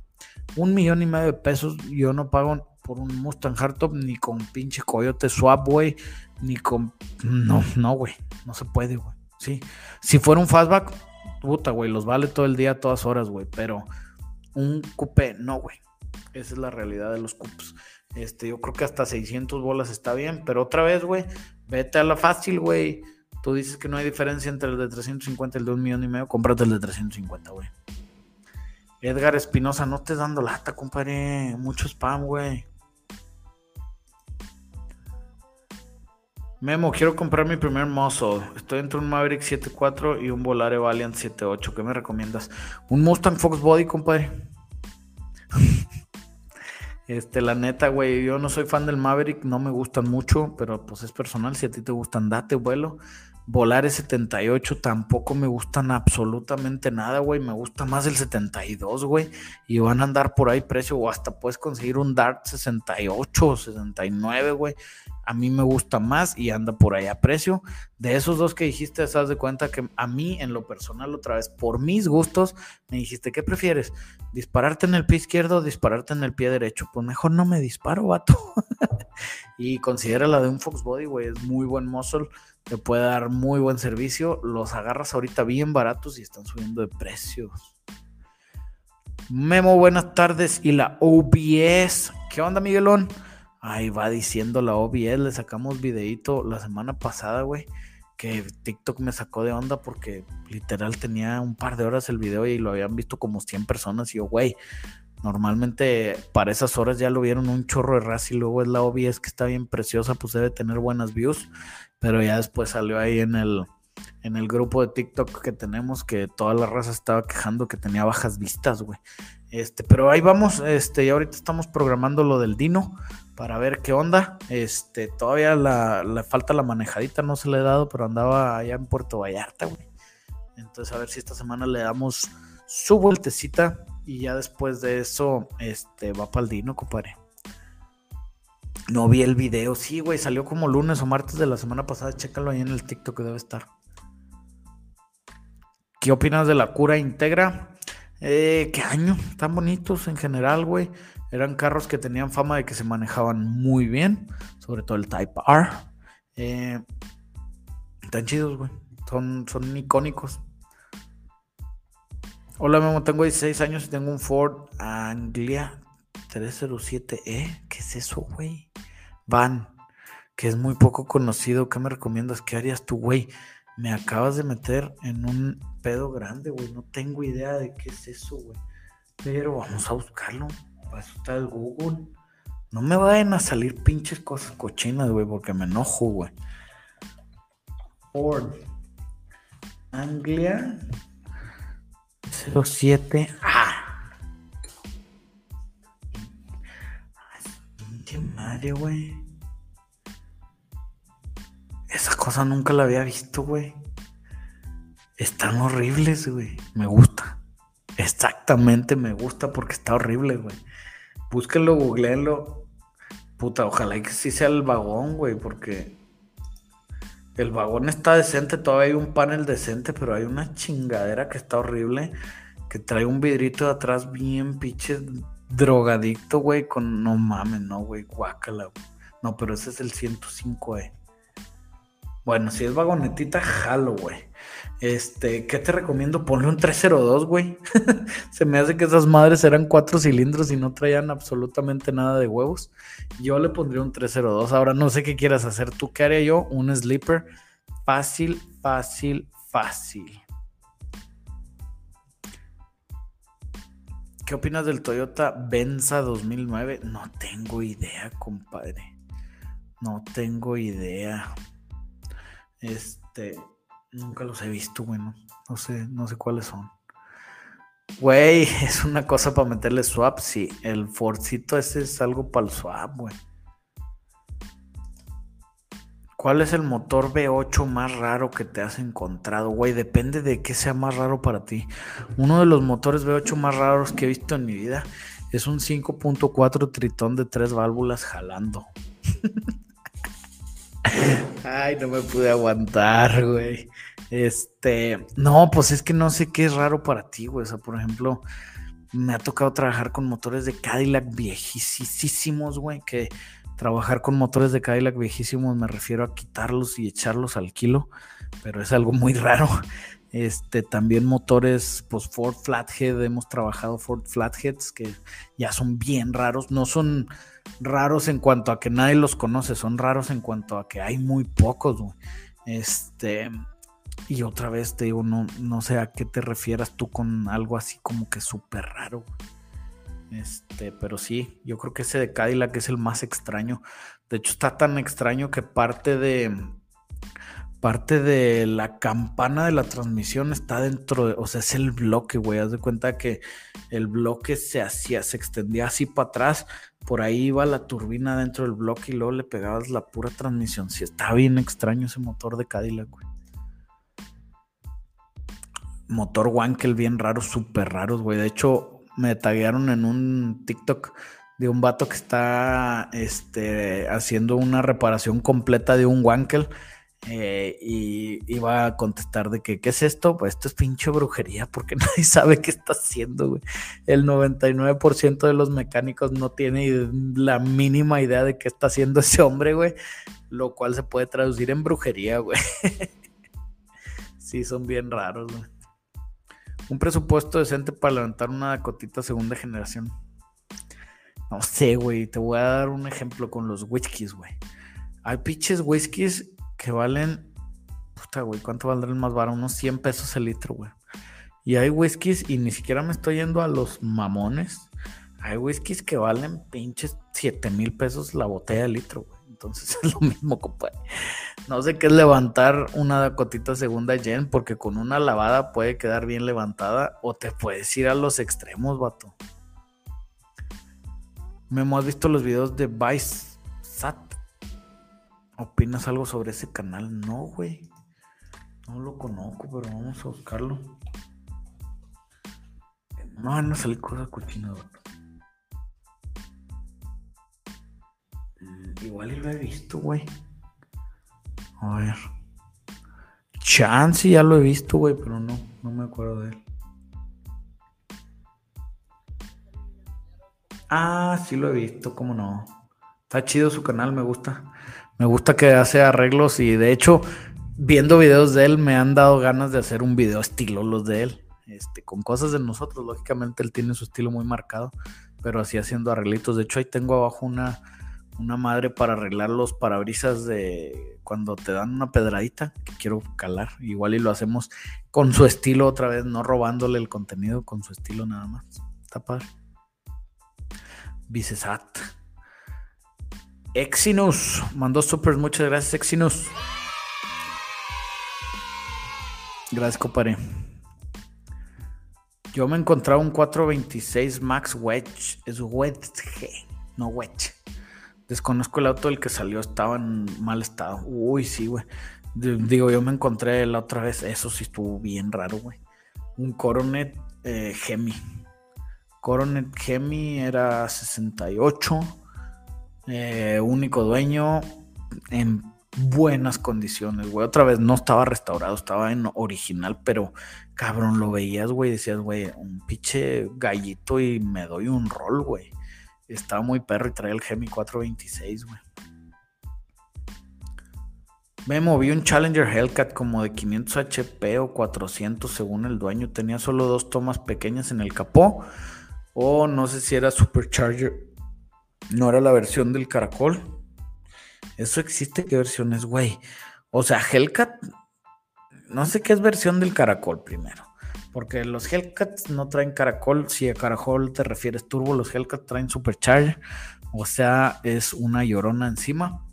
Un millón y medio de pesos yo no pago por un Mustang Hardtop ni con pinche Coyote Swap, güey, ni con... No, no, güey, no se puede, güey. Sí, si fuera un fastback, puta, güey, los vale todo el día, todas horas, güey, pero un coupé, no, güey. Esa es la realidad de los cupes. Este, yo creo que hasta 600 bolas está bien, pero otra vez, güey, vete a la fácil, güey. Tú dices que no hay diferencia entre el de 350 y el de un millón y medio, cómprate el de 350, güey. Edgar Espinosa, no estés dando lata, compadre. Mucho spam, güey. Memo, quiero comprar mi primer muscle. Estoy entre un Maverick 7.4 y un Volare Valiant 7.8. ¿Qué me recomiendas? Un Mustang Fox Body, compadre. Este, la neta, güey, yo no soy fan del Maverick, no me gustan mucho, pero pues es personal. Si a ti te gustan, date vuelo. Volar 78 tampoco me gustan absolutamente nada, güey. Me gusta más el 72, güey. Y van a andar por ahí precio o hasta puedes conseguir un Dart 68 o 69, güey a mí me gusta más y anda por ahí a precio. De esos dos que dijiste, te das de cuenta que a mí, en lo personal, otra vez, por mis gustos, me dijiste, ¿qué prefieres? ¿Dispararte en el pie izquierdo o dispararte en el pie derecho? Pues mejor no me disparo, vato. y considera la de un Fox Body, güey, es muy buen muscle, te puede dar muy buen servicio. Los agarras ahorita bien baratos y están subiendo de precios. Memo, buenas tardes. Y la OBS. ¿Qué onda, Miguelón? Ahí va diciendo la OBS, le sacamos videito la semana pasada, güey. Que TikTok me sacó de onda porque literal tenía un par de horas el video y lo habían visto como 100 personas. Y yo, güey, normalmente para esas horas ya lo vieron un chorro de raza y luego es la OBS que está bien preciosa, pues debe tener buenas views. Pero ya después salió ahí en el, en el grupo de TikTok que tenemos que toda la raza estaba quejando que tenía bajas vistas, güey. Este, pero ahí vamos, este, y ahorita estamos programando lo del Dino para ver qué onda. Este, todavía le falta la manejadita, no se le he dado, pero andaba allá en Puerto Vallarta, güey. Entonces, a ver si esta semana le damos su vueltecita y ya después de eso, este, va para el Dino, compadre. No vi el video, sí, güey, salió como lunes o martes de la semana pasada, chécalo ahí en el TikTok que debe estar. ¿Qué opinas de la cura integra? Eh, ¿Qué año? Están bonitos en general, güey. Eran carros que tenían fama de que se manejaban muy bien, sobre todo el Type R. Eh, están chidos, güey. Son, son icónicos. Hola, Memo. Tengo 16 años y tengo un Ford Anglia 307E. ¿Qué es eso, güey? Van, que es muy poco conocido. ¿Qué me recomiendas? ¿Qué harías tú, güey? Me acabas de meter en un pedo grande, güey. No tengo idea de qué es eso, güey. Pero vamos a buscarlo está el Google. No me vayan a salir pinches cosas cochinas, güey, porque me enojo, güey. Ford. Anglia 07. Ah. Pinche madre, güey. Esa cosa nunca la había visto, güey. Están horribles, güey. Me gusta. Exactamente me gusta porque está horrible, güey. Búsquenlo, googleenlo. Puta, ojalá que sí sea el vagón, güey, porque el vagón está decente, todavía hay un panel decente, pero hay una chingadera que está horrible, que trae un vidrito de atrás bien pinche drogadicto, güey, con no mames, no, güey, guácala. No, pero ese es el 105, eh. Bueno, si es vagonetita, jalo, güey. Este, ¿qué te recomiendo? Ponle un 302, güey. Se me hace que esas madres eran cuatro cilindros y no traían absolutamente nada de huevos. Yo le pondría un 302. Ahora no sé qué quieras hacer. ¿Tú qué haría yo? Un sleeper. Fácil, fácil, fácil. ¿Qué opinas del Toyota Venza 2009? No tengo idea, compadre. No tengo idea. Este, Nunca los he visto, bueno. No sé, no sé cuáles son. Güey, es una cosa para meterle swap, sí. El Fordcito ese es algo para el swap, güey. ¿Cuál es el motor V8 más raro que te has encontrado, güey? Depende de qué sea más raro para ti. Uno de los motores V8 más raros que he visto en mi vida es un 5.4 tritón de tres válvulas jalando. Ay, no me pude aguantar, güey. Este, no, pues es que no sé qué es raro para ti, güey. O sea, por ejemplo, me ha tocado trabajar con motores de Cadillac viejísimos, güey, que trabajar con motores de Cadillac viejísimos me refiero a quitarlos y echarlos al kilo, pero es algo muy raro. Este, también motores, pues Ford Flathead, hemos trabajado Ford Flatheads que ya son bien raros, no son raros en cuanto a que nadie los conoce, son raros en cuanto a que hay muy pocos, Este, y otra vez te digo, no, no sé a qué te refieras tú con algo así como que súper raro. Este, pero sí, yo creo que ese de Cadillac es el más extraño. De hecho, está tan extraño que parte de parte de la campana de la transmisión está dentro, de, o sea, es el bloque, güey. Haz de cuenta que el bloque se hacía, se extendía así para atrás, por ahí iba la turbina dentro del bloque y luego le pegabas la pura transmisión. Sí, está bien extraño ese motor de Cadillac, güey. Motor Wankel bien raro, súper raros, güey. De hecho, me taguearon en un TikTok de un vato que está este, haciendo una reparación completa de un Wankel eh, y iba a contestar de que, ¿qué es esto? Pues esto es pinche brujería porque nadie sabe qué está haciendo, güey. El 99% de los mecánicos no tiene la mínima idea de qué está haciendo ese hombre, güey. Lo cual se puede traducir en brujería, güey. sí, son bien raros, güey. Un presupuesto decente para levantar una Dakotita segunda generación. No sé, güey. Te voy a dar un ejemplo con los whiskies, güey. Hay pinches whiskies que valen, puta, güey, ¿cuánto valdrá el más barato? Unos 100 pesos el litro, güey. Y hay whiskies, y ni siquiera me estoy yendo a los mamones. Hay whiskies que valen pinches 7 mil pesos la botella de litro, güey. Entonces es lo mismo, compadre. No sé qué es levantar una Dakotita segunda gen, porque con una lavada puede quedar bien levantada, o te puedes ir a los extremos, vato. Me hemos visto los videos de Vice. ¿Opinas algo sobre ese canal? No, güey. No lo conozco, pero vamos a buscarlo. No, no salí cosa cochina, mm, Igual lo he visto, güey. A ver. Chance ya lo he visto, güey, pero no, no me acuerdo de él. Ah, sí lo he visto, cómo no. Está chido su canal, me gusta. Me gusta que hace arreglos y de hecho, viendo videos de él, me han dado ganas de hacer un video estilo los de él. Este, con cosas de nosotros, lógicamente él tiene su estilo muy marcado, pero así haciendo arreglitos. De hecho, ahí tengo abajo una, una madre para arreglar los parabrisas de cuando te dan una pedradita que quiero calar. Igual y lo hacemos con su estilo otra vez, no robándole el contenido, con su estilo nada más. Está padre. Vicesat. Exinus mandó super, muchas gracias, Exinus. Gracias, compadre. Yo me encontraba un 426 Max Wedge. Es Wedge, no Wedge. Desconozco el auto del que salió, estaba en mal estado. Uy, sí, güey. Digo, yo me encontré la otra vez. Eso sí estuvo bien raro, güey. Un Coronet eh. Coronet Gemi era 68 eh, único dueño en buenas condiciones, güey. Otra vez no estaba restaurado, estaba en original, pero cabrón, lo veías, güey. Decías, güey, un pinche gallito y me doy un rol, güey. Estaba muy perro y traía el Gemi 426, güey. Me moví un Challenger Hellcat como de 500 HP o 400 según el dueño. Tenía solo dos tomas pequeñas en el capó. O no sé si era Supercharger no era la versión del caracol. Eso existe, ¿qué versión es, güey? O sea, Hellcat, no sé qué es versión del caracol primero. Porque los Hellcats no traen caracol. Si a caracol te refieres turbo, los Hellcats traen supercharger. O sea, es una llorona encima.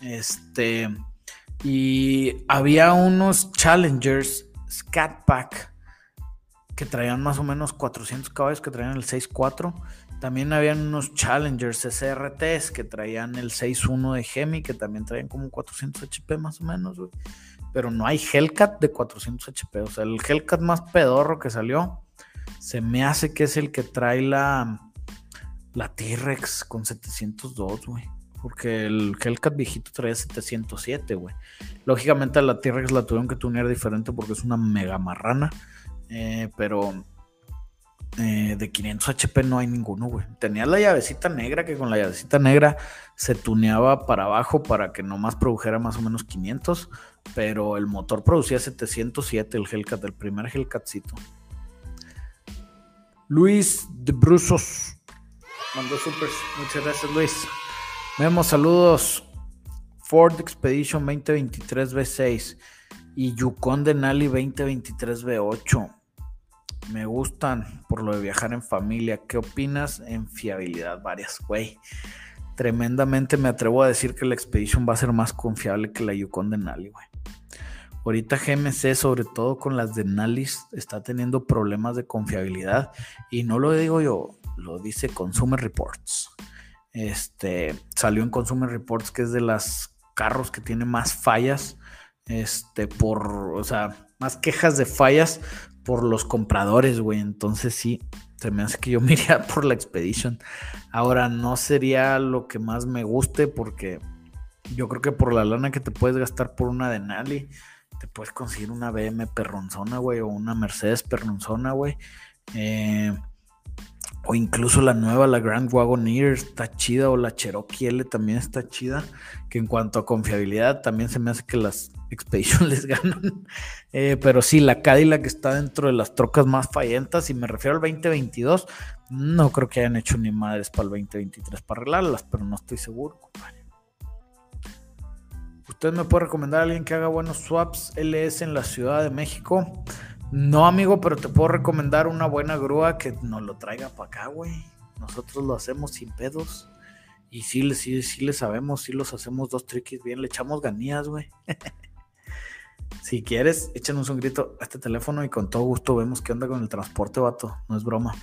Este. Y había unos Challengers Scat Pack que traían más o menos 400 caballos, que traían el 6.4 También habían unos Challengers SRTs que traían el 6.1 de Gemi, que también traían como 400 HP más o menos, güey. Pero no hay Hellcat de 400 HP. O sea, el Hellcat más pedorro que salió, se me hace que es el que trae la, la T-Rex con 702, güey. Porque el Hellcat viejito traía 707, güey. Lógicamente la T-Rex la tuvieron que tunear diferente porque es una mega marrana. Eh, pero eh, de 500 HP no hay ninguno, güey. Tenía la llavecita negra, que con la llavecita negra se tuneaba para abajo para que nomás produjera más o menos 500, pero el motor producía 707, el Hellcat, el primer Hellcatcito. Luis de Brusos mandó supers. Muchas gracias, Luis. Vemos saludos. Ford Expedition 2023 V6 y Yukon Denali 2023 V8 me gustan por lo de viajar en familia. ¿Qué opinas en fiabilidad? Varias, güey. Tremendamente me atrevo a decir que la Expedition va a ser más confiable que la Yukon de Nali, güey. Ahorita GMC, sobre todo con las de Nalis, está teniendo problemas de confiabilidad. Y no lo digo yo, lo dice Consumer Reports. Este salió en Consumer Reports que es de las carros que tiene más fallas. Este, por, o sea, más quejas de fallas por los compradores, güey. Entonces sí, se me hace que yo me por la Expedition. Ahora no sería lo que más me guste porque yo creo que por la lana que te puedes gastar por una Denali, te puedes conseguir una BM perronzona, güey, o una Mercedes perronzona, güey. Eh, o incluso la nueva, la Grand Wagoneer está chida, o la Cherokee L también está chida. Que en cuanto a confiabilidad, también se me hace que las Expedition les ganan. Eh, pero sí, la Cadillac está dentro de las trocas más fallentas. Y me refiero al 2022. No creo que hayan hecho ni madres para el 2023 para arreglarlas, pero no estoy seguro, compadre. ¿Usted me puede recomendar a alguien que haga buenos swaps LS en la Ciudad de México? No, amigo, pero te puedo recomendar una buena grúa que nos lo traiga para acá, güey. Nosotros lo hacemos sin pedos. Y sí, sí, sí le sabemos, sí los hacemos dos triquis bien, le echamos ganías, güey. Si quieres, échanos un grito a este teléfono y con todo gusto vemos qué onda con el transporte, vato. No es broma.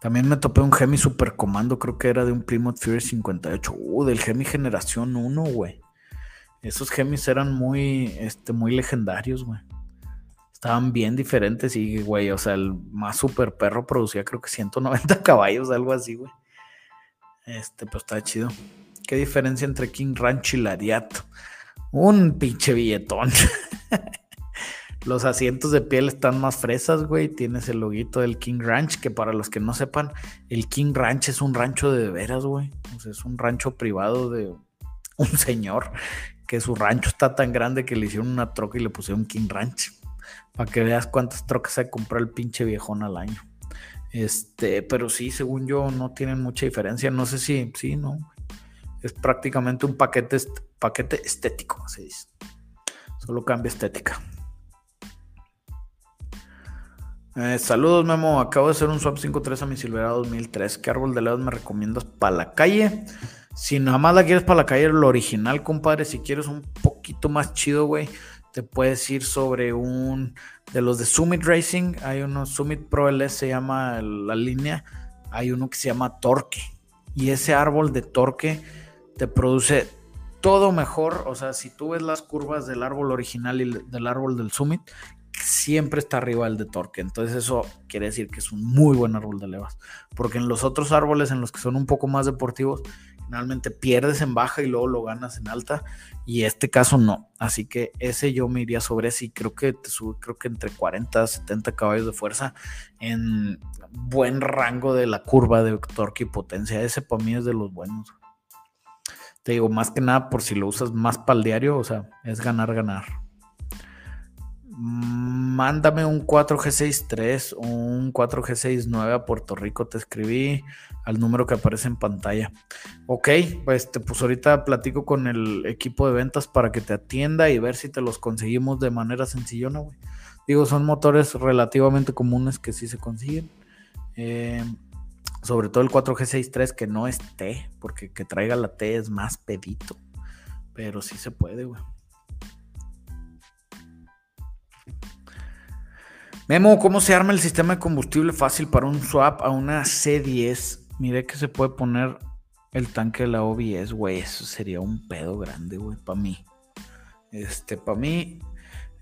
También me topé un Gemi Super Comando, creo que era de un Plymouth Fury 58. Uh, del Gemi Generación 1, güey. Esos Gemis eran muy, este, muy legendarios, güey. Estaban bien diferentes y, güey, o sea, el más super perro producía creo que 190 caballos, algo así, güey. Este, pues está chido. ¿Qué diferencia entre King Ranch y Lariato? Un pinche billetón. los asientos de piel están más fresas, güey. Tienes el loguito del King Ranch, que para los que no sepan, el King Ranch es un rancho de veras, güey. O sea, es un rancho privado de un señor que su rancho está tan grande que le hicieron una troca y le pusieron King Ranch. Para que veas cuántas trocas se comprado el pinche viejón al año. Este, pero sí, según yo, no tienen mucha diferencia. No sé si, sí, no. Es prácticamente un paquete paquete estético, se dice. Solo cambia estética. Eh, saludos, Memo. Acabo de hacer un swap 5.3 a mi Silverado 2003. ¿Qué árbol de lado me recomiendas para la calle? Si nada más la quieres para la calle, lo original, compadre. Si quieres un poquito más chido, güey, te puedes ir sobre un de los de Summit Racing. Hay uno, Summit Pro LS se llama la línea. Hay uno que se llama Torque. Y ese árbol de Torque te produce todo mejor. O sea, si tú ves las curvas del árbol original y del árbol del Summit, siempre está arriba el de Torque. Entonces eso quiere decir que es un muy buen árbol de levas. Porque en los otros árboles, en los que son un poco más deportivos, generalmente pierdes en baja y luego lo ganas en alta. Y este caso no. Así que ese yo me iría sobre ese y creo que te sube, creo que entre 40 a 70 caballos de fuerza en buen rango de la curva de torque y potencia. Ese para mí es de los buenos. Te digo, más que nada por si lo usas más para el diario, o sea, es ganar, ganar. Mándame un 4G63 o un 4G69 a Puerto Rico, te escribí al número que aparece en pantalla. Ok, pues, pues ahorita platico con el equipo de ventas para que te atienda y ver si te los conseguimos de manera sencillona, güey. Digo, son motores relativamente comunes que sí se consiguen. Eh, sobre todo el 4G63 que no es T, porque que traiga la T es más pedito. Pero sí se puede, güey. Memo, ¿cómo se arma el sistema de combustible fácil para un swap a una C10 miré que se puede poner el tanque de la OBS, güey. Eso sería un pedo grande, güey, para mí. Este, para mí,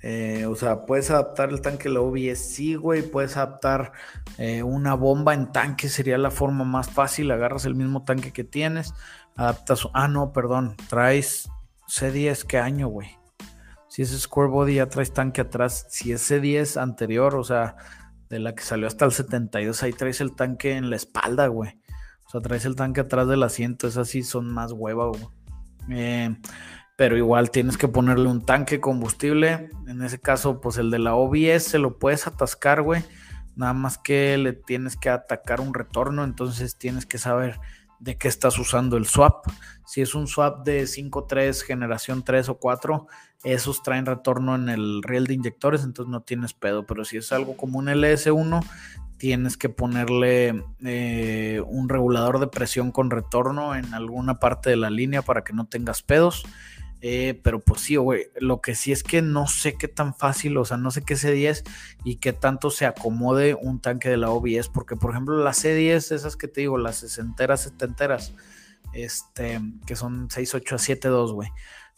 eh, o sea, puedes adaptar el tanque de la OBS, sí, güey. Puedes adaptar eh, una bomba en tanque, sería la forma más fácil. Agarras el mismo tanque que tienes, adaptas. Ah, no, perdón. Traes C10, ¿qué año, güey? Si es Square Body, ya traes tanque atrás. Si es C10 anterior, o sea, de la que salió hasta el 72, ahí traes el tanque en la espalda, güey. O sea, traes el tanque atrás del asiento, esas sí son más hueva, güey. Eh, pero igual tienes que ponerle un tanque combustible. En ese caso, pues el de la OBS se lo puedes atascar, güey. Nada más que le tienes que atacar un retorno, entonces tienes que saber de qué estás usando el swap. Si es un swap de 5.3, generación 3 o 4, esos traen retorno en el riel de inyectores, entonces no tienes pedo. Pero si es algo como un LS1, tienes que ponerle eh, un regulador de presión con retorno en alguna parte de la línea para que no tengas pedos. Eh, pero pues sí, güey, lo que sí es que no sé qué tan fácil, o sea, no sé qué C10 y qué tanto se acomode un tanque de la OBS, porque por ejemplo las C10, esas que te digo, las sesenteras, setenteras, este, que son 6.8 a 7.2, güey,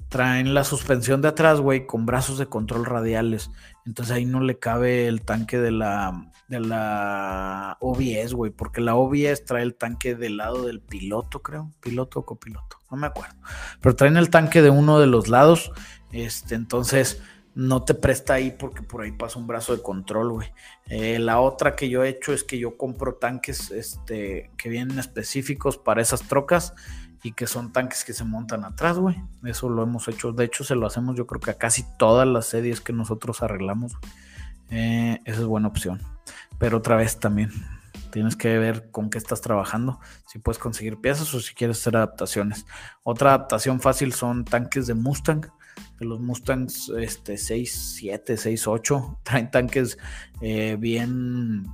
traen la suspensión de atrás, güey, con brazos de control radiales, entonces ahí no le cabe el tanque de la, de la OBS, güey, porque la OBS trae el tanque del lado del piloto, creo, piloto o copiloto, no me acuerdo, pero traen el tanque de uno de los lados, este, entonces no te presta ahí porque por ahí pasa un brazo de control, güey. Eh, la otra que yo he hecho es que yo compro tanques este, que vienen específicos para esas trocas y que son tanques que se montan atrás, güey. Eso lo hemos hecho. De hecho, se lo hacemos yo creo que a casi todas las series que nosotros arreglamos. Eh, esa es buena opción. Pero otra vez también tienes que ver con qué estás trabajando, si puedes conseguir piezas o si quieres hacer adaptaciones. Otra adaptación fácil son tanques de Mustang, los Mustangs este, 6, 7, 6, 8. Traen tanques eh, bien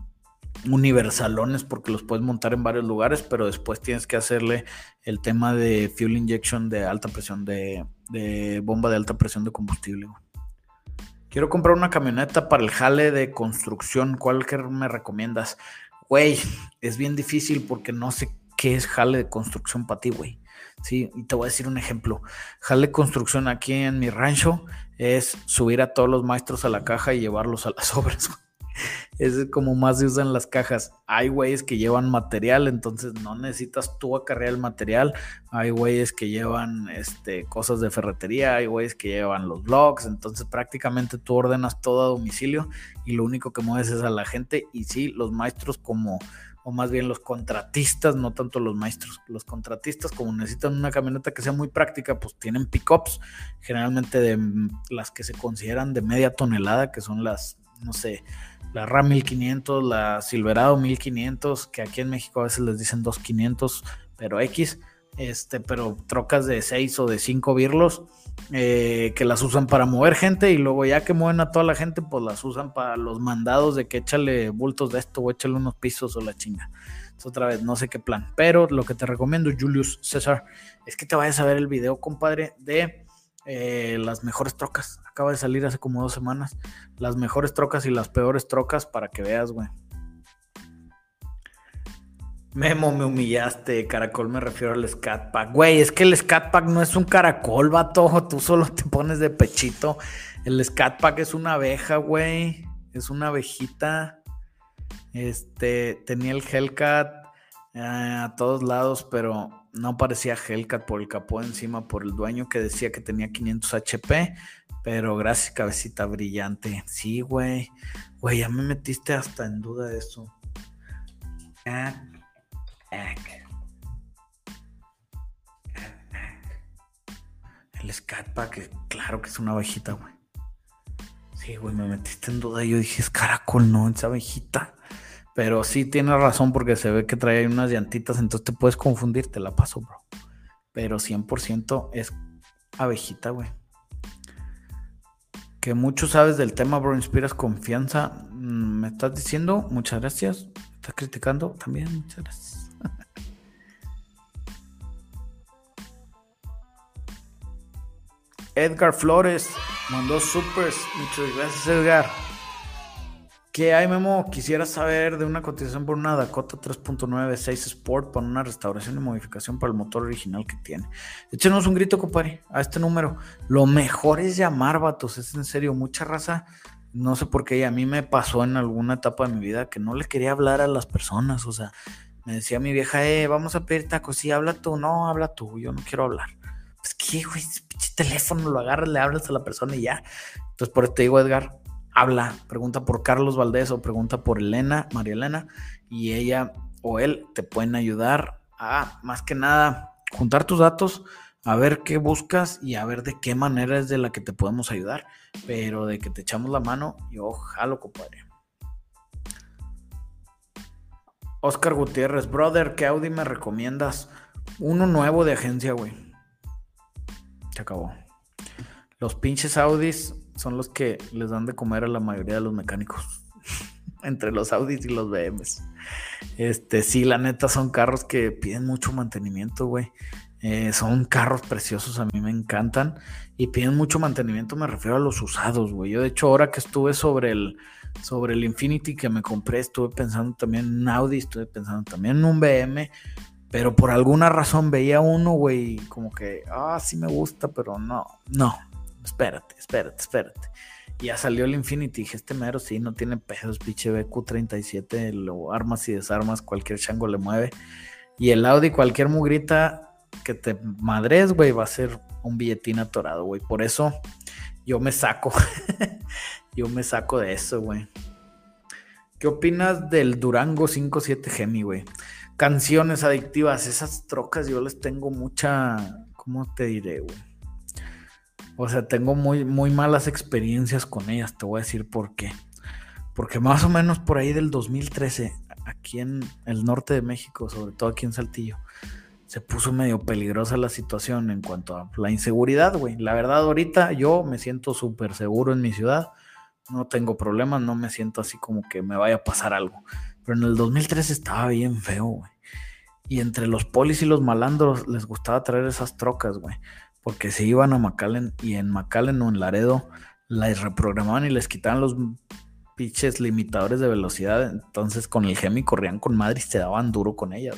universalones porque los puedes montar en varios lugares, pero después tienes que hacerle el tema de fuel injection de alta presión, de, bomba de alta presión de combustible. Quiero comprar una camioneta para el jale de construcción. ¿Cuál me recomiendas? Güey, es bien difícil porque no sé qué es jale de construcción para ti, güey. Sí, y te voy a decir un ejemplo. Jale construcción aquí en mi rancho es subir a todos los maestros a la caja y llevarlos a las obras es como más se usan las cajas. Hay güeyes que llevan material, entonces no necesitas tú acarrear el material. Hay güeyes que llevan este, cosas de ferretería, hay güeyes que llevan los blogs, entonces prácticamente tú ordenas todo a domicilio y lo único que mueves es a la gente. Y sí, los maestros como o más bien los contratistas, no tanto los maestros, los contratistas como necesitan una camioneta que sea muy práctica, pues tienen pickups, generalmente de las que se consideran de media tonelada, que son las, no sé, la RAM 1500, la Silverado 1500, que aquí en México a veces les dicen 2500, pero X, este, pero trocas de 6 o de 5 birlos eh, que las usan para mover gente y luego ya que mueven a toda la gente, pues las usan para los mandados de que échale bultos de esto o échale unos pisos o la chinga. Es otra vez, no sé qué plan, pero lo que te recomiendo, Julius César, es que te vayas a ver el video, compadre, de eh, las mejores trocas. Acaba de salir hace como dos semanas. Las mejores trocas y las peores trocas para que veas, güey. Memo, me humillaste. Caracol me refiero al Scat Pack. Güey, es que el Scat Pack no es un caracol, vato. Tú solo te pones de pechito. El Scat Pack es una abeja, güey. Es una abejita. Este, tenía el Hellcat eh, a todos lados, pero no parecía Hellcat por el capó encima, por el dueño que decía que tenía 500 HP. Pero gracias, cabecita brillante. Sí, güey. Güey, ya me metiste hasta en duda de eso. El Scat Pack, claro que es una abejita, güey. Sí, güey, me metiste en duda. Yo dije, es caracol, no, esa abejita. Pero sí tiene razón porque se ve que trae unas llantitas, entonces te puedes confundir, te la paso, bro. Pero 100% es abejita, güey. Que mucho sabes del tema, bro, inspiras confianza. Mm, ¿Me estás diciendo? Muchas gracias. ¿Me estás criticando? También, muchas gracias. Edgar Flores mandó supers. Muchas gracias, Edgar. ¿Qué hay, Memo? Quisiera saber de una cotización por una Dakota 3.96 Sport para una restauración y modificación para el motor original que tiene. Échenos un grito, compadre, a este número. Lo mejor es llamar, vatos, es en serio, mucha raza. No sé por qué, a mí me pasó en alguna etapa de mi vida que no le quería hablar a las personas, o sea, me decía mi vieja, eh, vamos a pedir tacos, sí, habla tú, no, habla tú, yo no quiero hablar. Pues qué, güey, pinche teléfono, lo agarras, le hablas a la persona y ya. Entonces, por eso te digo, Edgar, habla, pregunta por Carlos Valdés o pregunta por Elena, María Elena, y ella o él te pueden ayudar a, más que nada, juntar tus datos, a ver qué buscas y a ver de qué manera es de la que te podemos ayudar, pero de que te echamos la mano, yo jalo, compadre. Oscar Gutiérrez, brother, ¿qué Audi me recomiendas? Uno nuevo de agencia, güey. Se acabó. Los pinches Audis son los que les dan de comer a la mayoría de los mecánicos. Entre los Audis y los BMs. Este, sí, la neta son carros que piden mucho mantenimiento, güey. Eh, son carros preciosos, a mí me encantan. Y piden mucho mantenimiento, me refiero a los usados, güey. Yo, de hecho, ahora que estuve sobre el, sobre el Infinity que me compré, estuve pensando también en un Audi, estuve pensando también en un BM. Pero por alguna razón veía uno, güey, como que, ah, sí me gusta, pero no, no, espérate, espérate, espérate. Y ya salió el Infinity, dije, este mero sí, no tiene pesos, pinche BQ37, lo armas y desarmas, cualquier chango le mueve. Y el Audi, cualquier mugrita que te madres, güey, va a ser un billetín atorado, güey. Por eso yo me saco, yo me saco de eso, güey. ¿Qué opinas del Durango 57 Gemi, güey? Canciones adictivas, esas trocas yo les tengo mucha, ¿cómo te diré, güey? O sea, tengo muy, muy malas experiencias con ellas, te voy a decir por qué. Porque más o menos por ahí del 2013, aquí en el norte de México, sobre todo aquí en Saltillo, se puso medio peligrosa la situación en cuanto a la inseguridad, güey. La verdad, ahorita yo me siento súper seguro en mi ciudad, no tengo problemas, no me siento así como que me vaya a pasar algo. Pero en el 2013 estaba bien feo, güey. Y entre los polis y los malandros les gustaba traer esas trocas, güey porque se iban a McAllen y en McAllen o en Laredo las reprogramaban y les quitaban los pinches limitadores de velocidad. Entonces con el Gemi corrían con madre y se daban duro con ellas.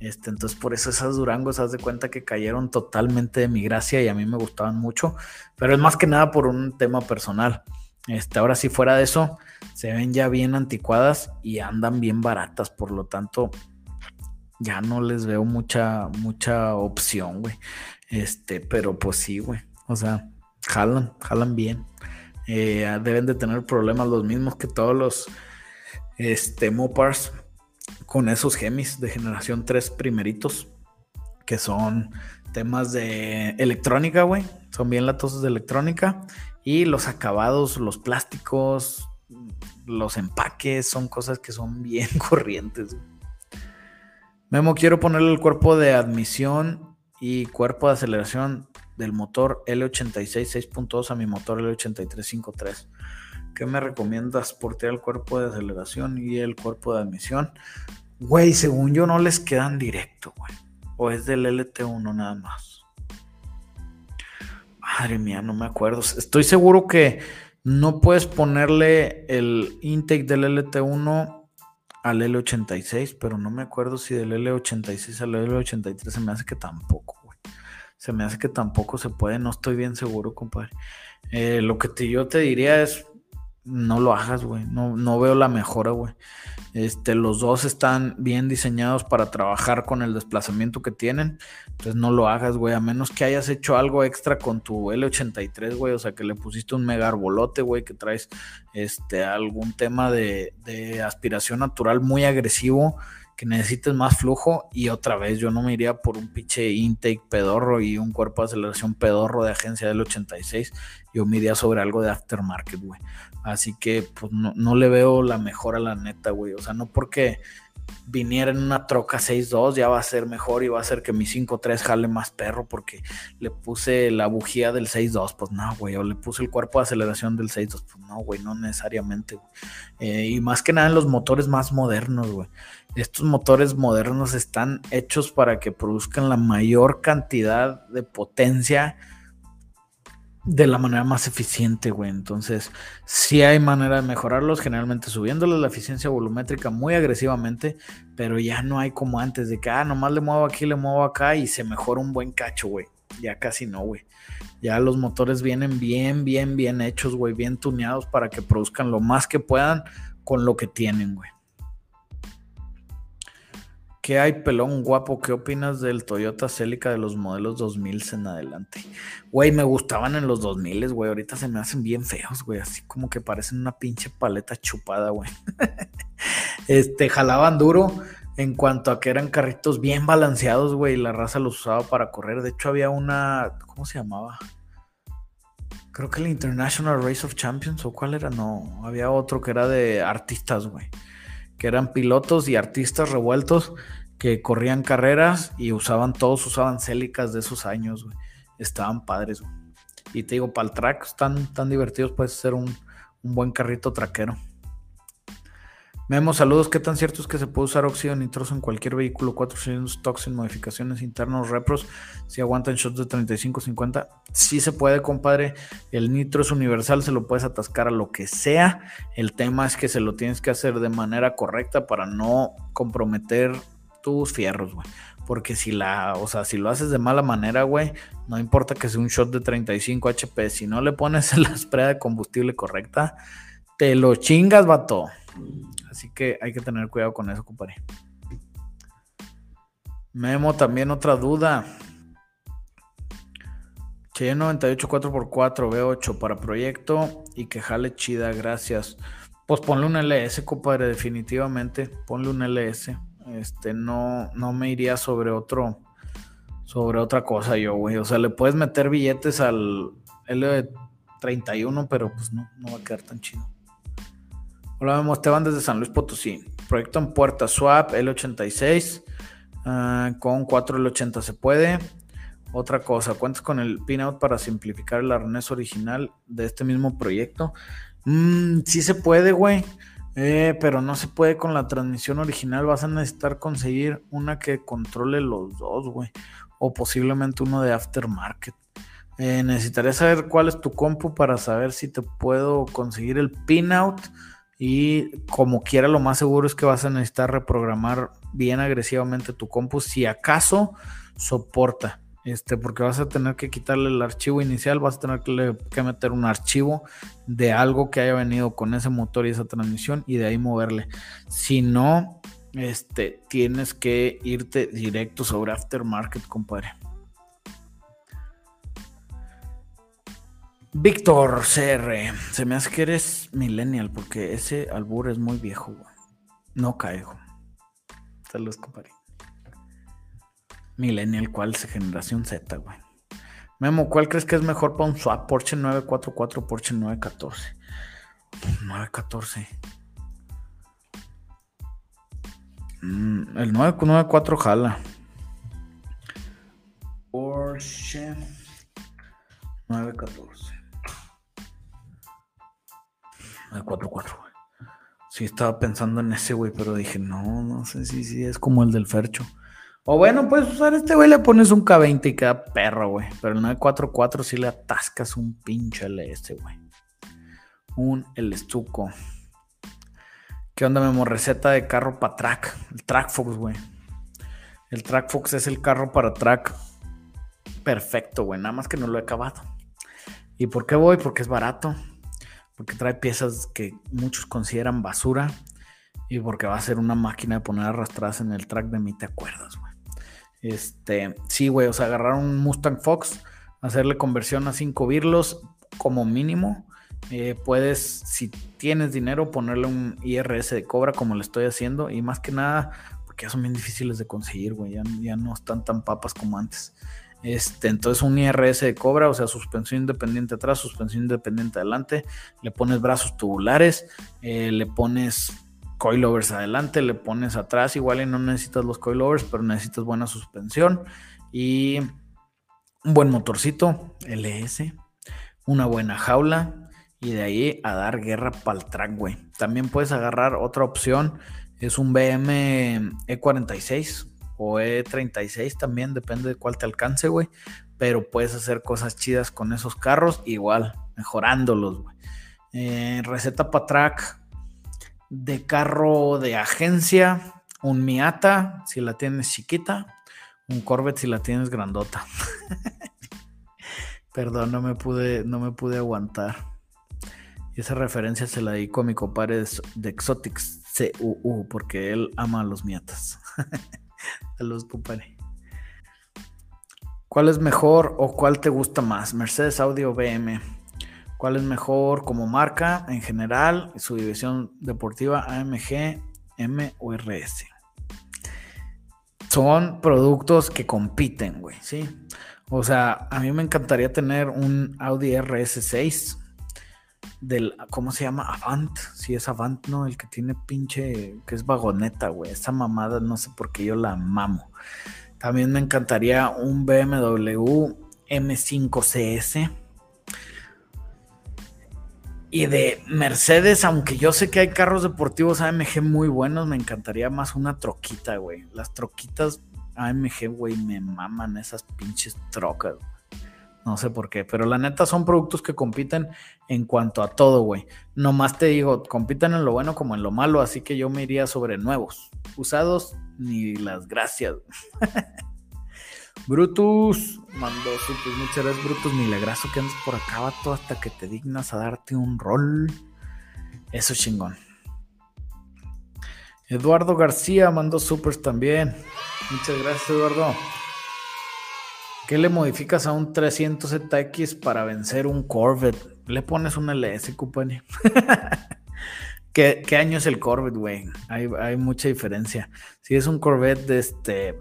Este, entonces por eso esas Durangos, haz de cuenta que cayeron totalmente de mi gracia y a mí me gustaban mucho. Pero es más que nada por un tema personal. Este, ahora si fuera de eso, se ven ya bien anticuadas y andan bien baratas. Por lo tanto, ya no les veo mucha, mucha opción, güey. Este, pero pues sí, güey. O sea, jalan, jalan bien. Eh, deben de tener problemas los mismos que todos los este, Mopars con esos gemis de generación 3 primeritos, que son temas de electrónica, güey. Son bien latosos de electrónica. Y los acabados, los plásticos, los empaques, son cosas que son bien corrientes. Memo, quiero ponerle el cuerpo de admisión y cuerpo de aceleración del motor L86 6.2 a mi motor L83 5.3. ¿Qué me recomiendas portear el cuerpo de aceleración y el cuerpo de admisión? Güey, según yo no les quedan directo, güey. O es del LT1 nada más. Madre mía, no me acuerdo. Estoy seguro que no puedes ponerle el intake del LT1 al L86, pero no me acuerdo si del L86 al L83 se me hace que tampoco, güey. Se me hace que tampoco se puede, no estoy bien seguro, compadre. Eh, lo que yo te diría es, no lo hagas, güey. No, no veo la mejora, güey. Este, los dos están bien diseñados para trabajar con el desplazamiento que tienen. Entonces no lo hagas, güey. A menos que hayas hecho algo extra con tu L83, güey. O sea, que le pusiste un mega arbolote, güey. Que traes este, algún tema de, aspiración natural muy agresivo que necesites más flujo y otra vez yo no me iría por un pinche intake pedorro y un cuerpo de aceleración pedorro de agencia del 86, yo me iría sobre algo de aftermarket, güey. Así que pues no, no le veo la mejor a la neta, güey. O sea, no porque viniera en una troca 6.2 ya va a ser mejor y va a ser que mi 5.3 jale más perro porque le puse la bujía del 6.2, pues no, güey, o le puse el cuerpo de aceleración del 6.2, pues no, güey, no necesariamente, güey. Eh, y más que nada en los motores más modernos, güey. Estos motores modernos están hechos para que produzcan la mayor cantidad de potencia de la manera más eficiente, güey. Entonces, sí hay manera de mejorarlos, generalmente subiéndole la eficiencia volumétrica muy agresivamente, pero ya no hay como antes de que, ah, nomás le muevo aquí, le muevo acá y se mejora un buen cacho, güey. Ya casi no, güey. Ya los motores vienen bien, bien, bien hechos, güey, bien tuneados para que produzcan lo más que puedan con lo que tienen, güey. ¿Qué hay, pelón guapo? ¿Qué opinas del Toyota Celica de los modelos 2000 en adelante? Güey, me gustaban en los 2000, güey. Ahorita se me hacen bien feos, güey. Así como que parecen una pinche paleta chupada, güey. este, jalaban duro en cuanto a que eran carritos bien balanceados, güey. La raza los usaba para correr. De hecho, había una. ¿Cómo se llamaba? Creo que el International Race of Champions, ¿o cuál era? No, había otro que era de artistas, güey. Que eran pilotos y artistas revueltos que corrían carreras y usaban, todos usaban célicas de esos años. Estaban padres. Y te digo, para el track, están tan divertidos, puede ser un, buen carrito traquero. Memo, saludos. ¿Qué tan cierto es que se puede usar óxido nitroso en cualquier vehículo? 4 cilindros, toxin, modificaciones internos, repros. Si aguantan shots de 35, 50. Sí se puede, compadre. El nitro es universal, se lo puedes atascar a lo que sea. El tema es que se lo tienes que hacer de manera correcta para no comprometer tus fierros, güey. Porque si la, o sea, si lo haces de mala manera, güey, no importa que sea un shot de 35 HP, si no le pones la spray de combustible correcta, te lo chingas, vato. Así que hay que tener cuidado con eso, compadre. Memo, también otra duda. Cheyenne 98 4x4, V8 para proyecto y que jale chida, gracias. Pues ponle un LS, compadre, definitivamente. Ponle un LS. Este, no, no me iría sobre otro, sobre otra cosa yo, güey. O sea, le puedes meter billetes al L31, pero pues no, no va a quedar tan chido. Hola, vemos Esteban desde San Luis Potosí. Proyecto en puerta swap L86 ah, con 4 L80 se puede. Otra cosa, cuentas con el pinout para simplificar el arnés original de este mismo proyecto. Mm, sí se puede, güey. Eh, pero no se puede con la transmisión original. Vas a necesitar conseguir una que controle los dos, güey. O posiblemente uno de aftermarket. Eh, necesitaría saber cuál es tu compu para saber si te puedo conseguir el pinout. Y como quiera, lo más seguro es que vas a necesitar reprogramar bien agresivamente tu compu. Si acaso soporta este, porque vas a tener que quitarle el archivo inicial, vas a tener que, meter un archivo de algo que haya venido con ese motor y esa transmisión y de ahí moverle. Si no, este, tienes que irte directo sobre aftermarket, compadre. Víctor CR, se me hace que eres millennial porque ese albur es muy viejo, No caigo. Saludos, compadre. Millennial, ¿cuál es generación Z, güey? Memo, ¿cuál crees que es mejor para un swap? Porsche 944, Porsche 914. 914. Mm, el 994 jala. Porsche 914. 944, güey. Sí, estaba pensando en ese, güey, pero dije, no, no sé si sí, es como el del Fercho. O bueno, puedes usar este, güey, le pones un K20 y queda perro, güey. Pero el 944 sí le atascas un pinche LS, güey. Un el estuco. ¿Qué onda, Memo? Receta de carro para track. El Track Fox, güey. El Track Fox es el carro para track perfecto, güey. Nada más que no lo he acabado. ¿Y por qué voy? Porque es barato. Porque trae piezas que muchos consideran basura. Y porque va a ser una máquina de poner arrastradas en el track de mí, ¿te acuerdas, güey? Este, sí, güey, o sea, agarrar un Mustang Fox, hacerle conversión a 5 birlos como mínimo. Eh, puedes, si tienes dinero, ponerle un IRS de cobra como le estoy haciendo. Y más que nada, porque ya son bien difíciles de conseguir, güey. Ya, no están tan papas como antes. Este, entonces un IRS de cobra, o sea, suspensión independiente atrás, suspensión independiente adelante. Le pones brazos tubulares, eh, le pones coilovers adelante, le pones atrás, igual y no necesitas los coilovers, pero necesitas buena suspensión y un buen motorcito LS, una buena jaula y de ahí a dar guerra para el track, güey. También puedes agarrar otra opción, es un BM E46 o E36 también, depende de cuál te alcance, güey. pero puedes hacer cosas chidas con esos carros, igual, mejorándolos, güey. Eh, receta para track de carro de agencia, un Miata si la tienes chiquita, un Corvette si la tienes grandota. Perdón, no me pude, no me pude aguantar. Esa referencia se la dedico a mi compadre de Exotics CUU, porque él ama a los Miatas. a los compadre. ¿Cuál es mejor o cuál te gusta más? Mercedes Audio BM. ¿Cuál es mejor como marca en general? Su división deportiva AMG, M o RS. Son productos que compiten, güey, ¿sí? O sea, a mí me encantaría tener un Audi RS6 del, ¿cómo se llama? Avant. Sí, es Avant, ¿no? El que tiene pinche, que es vagoneta, güey. Esa mamada, no sé por qué yo la mamo. También me encantaría un BMW M5 CS. Y de Mercedes, aunque yo sé que hay carros deportivos AMG muy buenos, me encantaría más una troquita, güey. Las troquitas AMG, güey, me maman esas pinches trocas. No sé por qué, pero la neta son productos que compiten en cuanto a todo, güey. Nomás te digo, compiten en lo bueno como en lo malo, así que yo me iría sobre nuevos. Usados, ni las gracias. Brutus, mandó pues muchas gracias, Brutus. Milagrazo que andes por acá, vato, hasta que te dignas a darte un rol. Eso chingón. Eduardo García mandó supers también. Muchas gracias, Eduardo. ¿Qué le modificas a un 300ZX para vencer un Corvette? Le pones un LS, cupani. ¿Qué, año es el Corvette, güey? Hay, mucha diferencia. Si es un Corvette de este,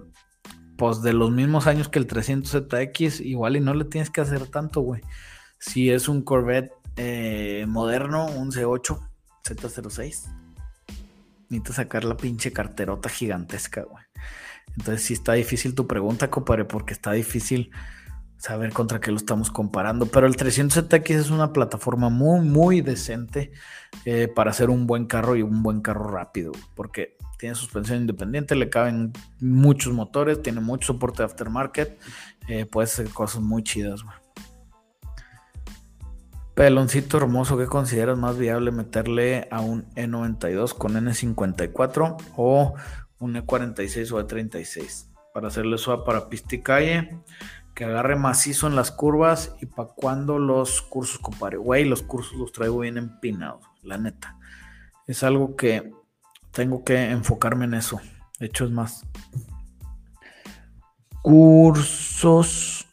pues de los mismos años que el 300ZX, igual y no le tienes que hacer tanto, güey. Si es un Corvette eh, moderno, un C8, Z06, necesitas sacar la pinche carterota gigantesca, güey. Entonces sí está difícil tu pregunta, compadre, porque está difícil saber contra qué lo estamos comparando. Pero el 300ZX es una plataforma muy, muy decente eh, para hacer un buen carro y un buen carro rápido, porque tiene suspensión independiente, le caben muchos motores, tiene mucho soporte de aftermarket, eh, puede hacer cosas muy chidas. Peloncito hermoso, ¿qué consideras más viable meterle a un E92 con N54 o un E46 o E36 para hacerle swap para pista calle, que agarre macizo en las curvas y para cuando los cursos, compadre. Güey, los cursos los traigo bien empinados, la neta. Es algo que tengo que enfocarme en eso. De hecho, es más. Cursos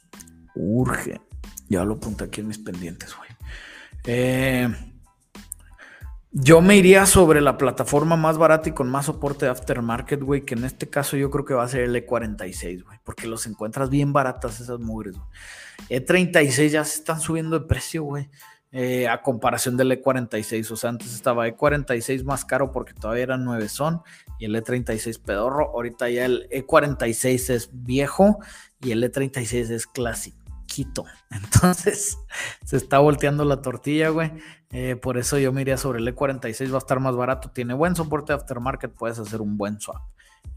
urge. Ya lo apunté aquí en mis pendientes, güey. Eh, yo me iría sobre la plataforma más barata y con más soporte de aftermarket, güey, que en este caso yo creo que va a ser el E46, güey, porque los encuentras bien baratas esas mugres, güey. E36 ya se están subiendo de precio, güey, eh, a comparación del E46. O sea, antes estaba E46 más caro porque todavía eran 9 son y el E36 pedorro. Ahorita ya el E46 es viejo y el E36 es clásico. Entonces se está volteando la tortilla, güey. Eh, por eso yo me sobre el E46, va a estar más barato. Tiene buen soporte aftermarket, puedes hacer un buen swap.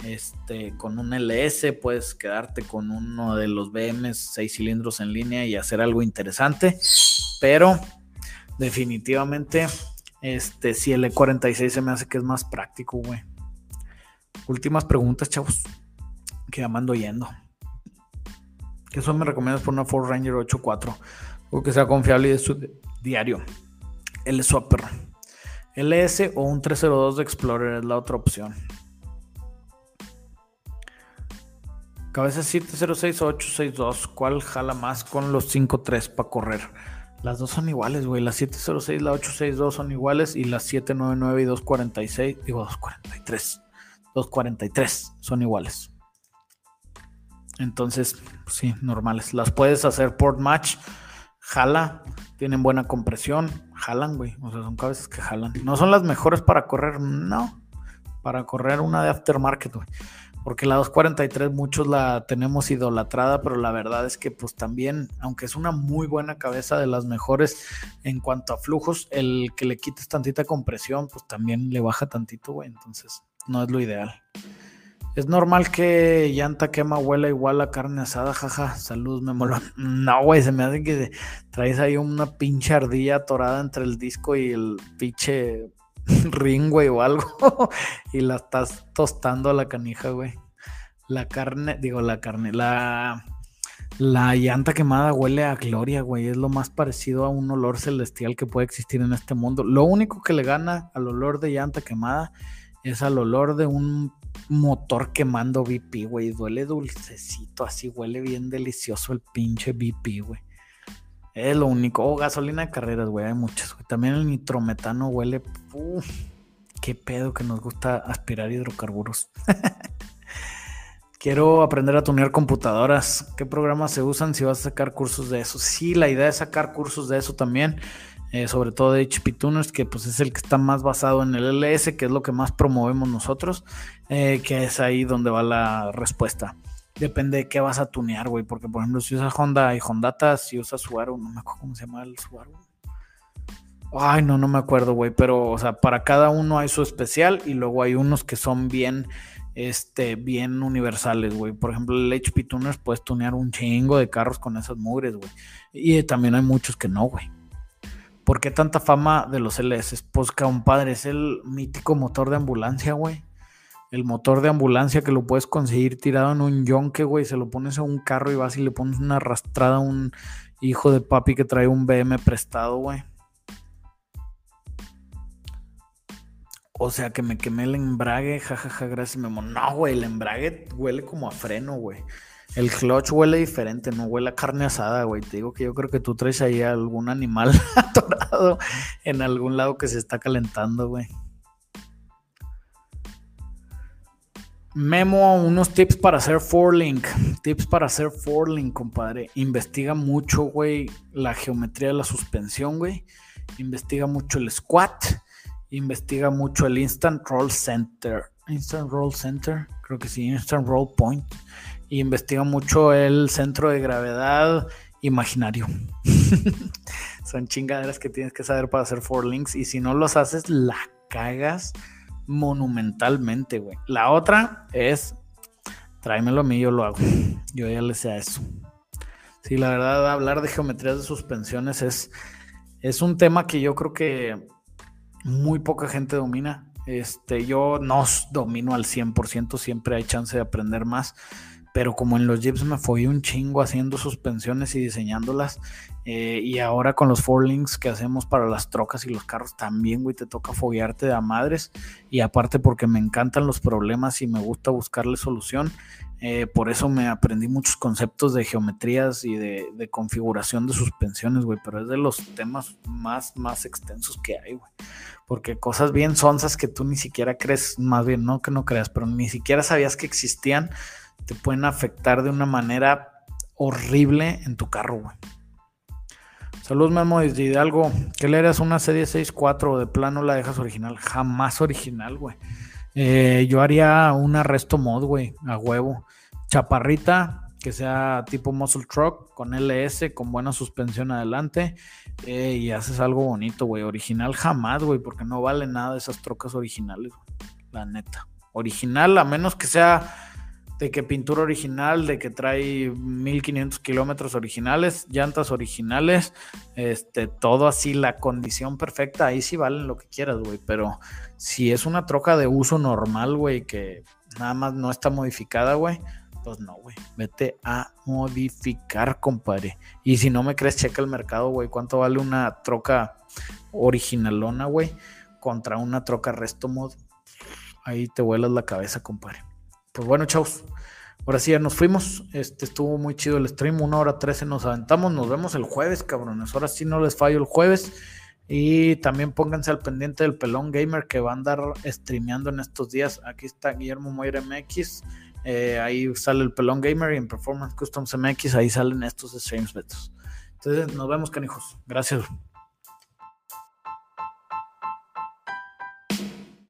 Este, con un LS puedes quedarte con uno de los BMs 6 cilindros en línea y hacer algo interesante. Pero definitivamente, este, si el E46 se me hace que es más práctico, güey. Últimas preguntas, chavos. Que ya mando yendo. ¿Qué son me recomiendas por una Ford Ranger 8.4? O que sea confiable y de su diario. El Swapper. LS o un 302 de Explorer es la otra opción. Cabeza 706 o 862. ¿Cuál jala más con los 5.3 para correr? Las dos son iguales, güey. La 706 y la 862 son iguales. Y las 799 y 246, digo 243. 243 son iguales. Entonces, pues sí, normales. Las puedes hacer port match, jala, tienen buena compresión, jalan, güey. O sea, son cabezas que jalan. No son las mejores para correr, no. Para correr una de aftermarket, güey. Porque la 243 muchos la tenemos idolatrada, pero la verdad es que pues también, aunque es una muy buena cabeza de las mejores en cuanto a flujos, el que le quites tantita compresión, pues también le baja tantito, güey. Entonces, no es lo ideal. Es normal que llanta quema huela igual a carne asada, jaja. Salud, me mola. No, güey, se me hace que traes ahí una pinche ardilla atorada entre el disco y el pinche ring, güey, o algo. y la estás tostando a la canija, güey. La carne, digo, la carne, la la llanta quemada huele a gloria, güey. Es lo más parecido a un olor celestial que puede existir en este mundo. Lo único que le gana al olor de llanta quemada es al olor de un motor quemando BP, güey. Duele dulcecito, así huele bien delicioso el pinche BP, güey. Es lo único. Oh, gasolina de carreras, güey. Hay muchas. También el nitrometano huele. Qué pedo que nos gusta aspirar hidrocarburos. Quiero aprender a tunear computadoras. ¿Qué programas se usan si vas a sacar cursos de eso? Sí, la idea es sacar cursos de eso también. Eh, sobre todo de HP Tuners, que pues es el que está más basado en el LS, que es lo que más promovemos nosotros, eh, que es ahí donde va la respuesta. Depende de qué vas a tunear, güey, porque por ejemplo si usas Honda y Hondata, si usas Subaru, no me acuerdo cómo se llama el Subaru. Ay, no, no me acuerdo, güey, pero o sea, para cada uno hay su especial y luego hay unos que son bien este, bien universales, güey. Por ejemplo, el HP Tuners puedes tunear un chingo de carros con esas mugres, güey. Y también hay muchos que no, güey. ¿Por qué tanta fama de los LS? Pues, compadre, es el mítico motor de ambulancia, güey. El motor de ambulancia que lo puedes conseguir tirado en un yonke, güey. Se lo pones a un carro y vas y le pones una arrastrada a un hijo de papi que trae un BM prestado, güey. O sea, que me quemé el embrague, jajaja, gracias, Memo. No, güey, el embrague huele como a freno, güey. El clutch huele diferente, no huele a carne asada, güey. Te digo que yo creo que tú traes ahí algún animal atorado en algún lado que se está calentando, güey. Memo, unos tips para hacer forlink. Tips para hacer forlink, compadre. Investiga mucho, güey, la geometría de la suspensión, güey. Investiga mucho el squat investiga mucho el Instant Roll Center. Instant Roll Center, creo que sí, Instant Roll Point. Y investiga mucho el centro de gravedad imaginario. Son chingaderas que tienes que saber para hacer four links. Y si no los haces, la cagas monumentalmente, güey. La otra es tráemelo a mí, yo lo hago. Yo ya le sé a eso. Sí, la verdad, hablar de geometrías de suspensiones es, es un tema que yo creo que muy poca gente domina. Este, yo no domino al 100%, siempre hay chance de aprender más, pero como en los Jeeps me fui un chingo haciendo suspensiones y diseñándolas, eh, y ahora con los four links que hacemos para las trocas y los carros también, güey, te toca foguearte de a madres, y aparte porque me encantan los problemas y me gusta buscarle solución, eh, por eso me aprendí muchos conceptos de geometrías y de, configuración de suspensiones, güey. Pero es de los temas más, más extensos que hay, güey. Porque cosas bien sonzas que tú ni siquiera crees, más bien no que no creas, pero ni siquiera sabías que existían, te pueden afectar de una manera horrible en tu carro, güey. Saludos, Memo desde Hidalgo. ¿Qué le eras una serie 6.4 o de plano la dejas original? Jamás original, güey. Eh, yo haría un arresto mod, güey, a huevo. Chaparrita, que sea tipo muscle truck, con LS, con buena suspensión adelante. Eh, y haces algo bonito, güey. Original jamás, güey, porque no vale nada esas trocas originales, La neta. Original, a menos que sea de que pintura original, de que trae 1500 kilómetros originales, llantas originales, este, todo así, la condición perfecta, ahí sí valen lo que quieras, güey, pero si es una troca de uso normal, güey, que nada más no está modificada, güey, pues no, güey, vete a modificar, compadre. Y si no me crees, checa el mercado, güey, cuánto vale una troca originalona, güey, contra una troca resto mod. Ahí te vuelas la cabeza, compadre. Pues bueno, chavos. Ahora sí, ya nos fuimos. Este estuvo muy chido el stream. Una hora trece nos aventamos. Nos vemos el jueves, cabrones. Ahora sí no les fallo el jueves. Y también pónganse al pendiente del Pelón Gamer que va a andar streameando en estos días. Aquí está Guillermo Moira MX. Eh, ahí sale el Pelón Gamer y en Performance Customs MX ahí salen estos streams betos. Entonces nos vemos, canijos. Gracias.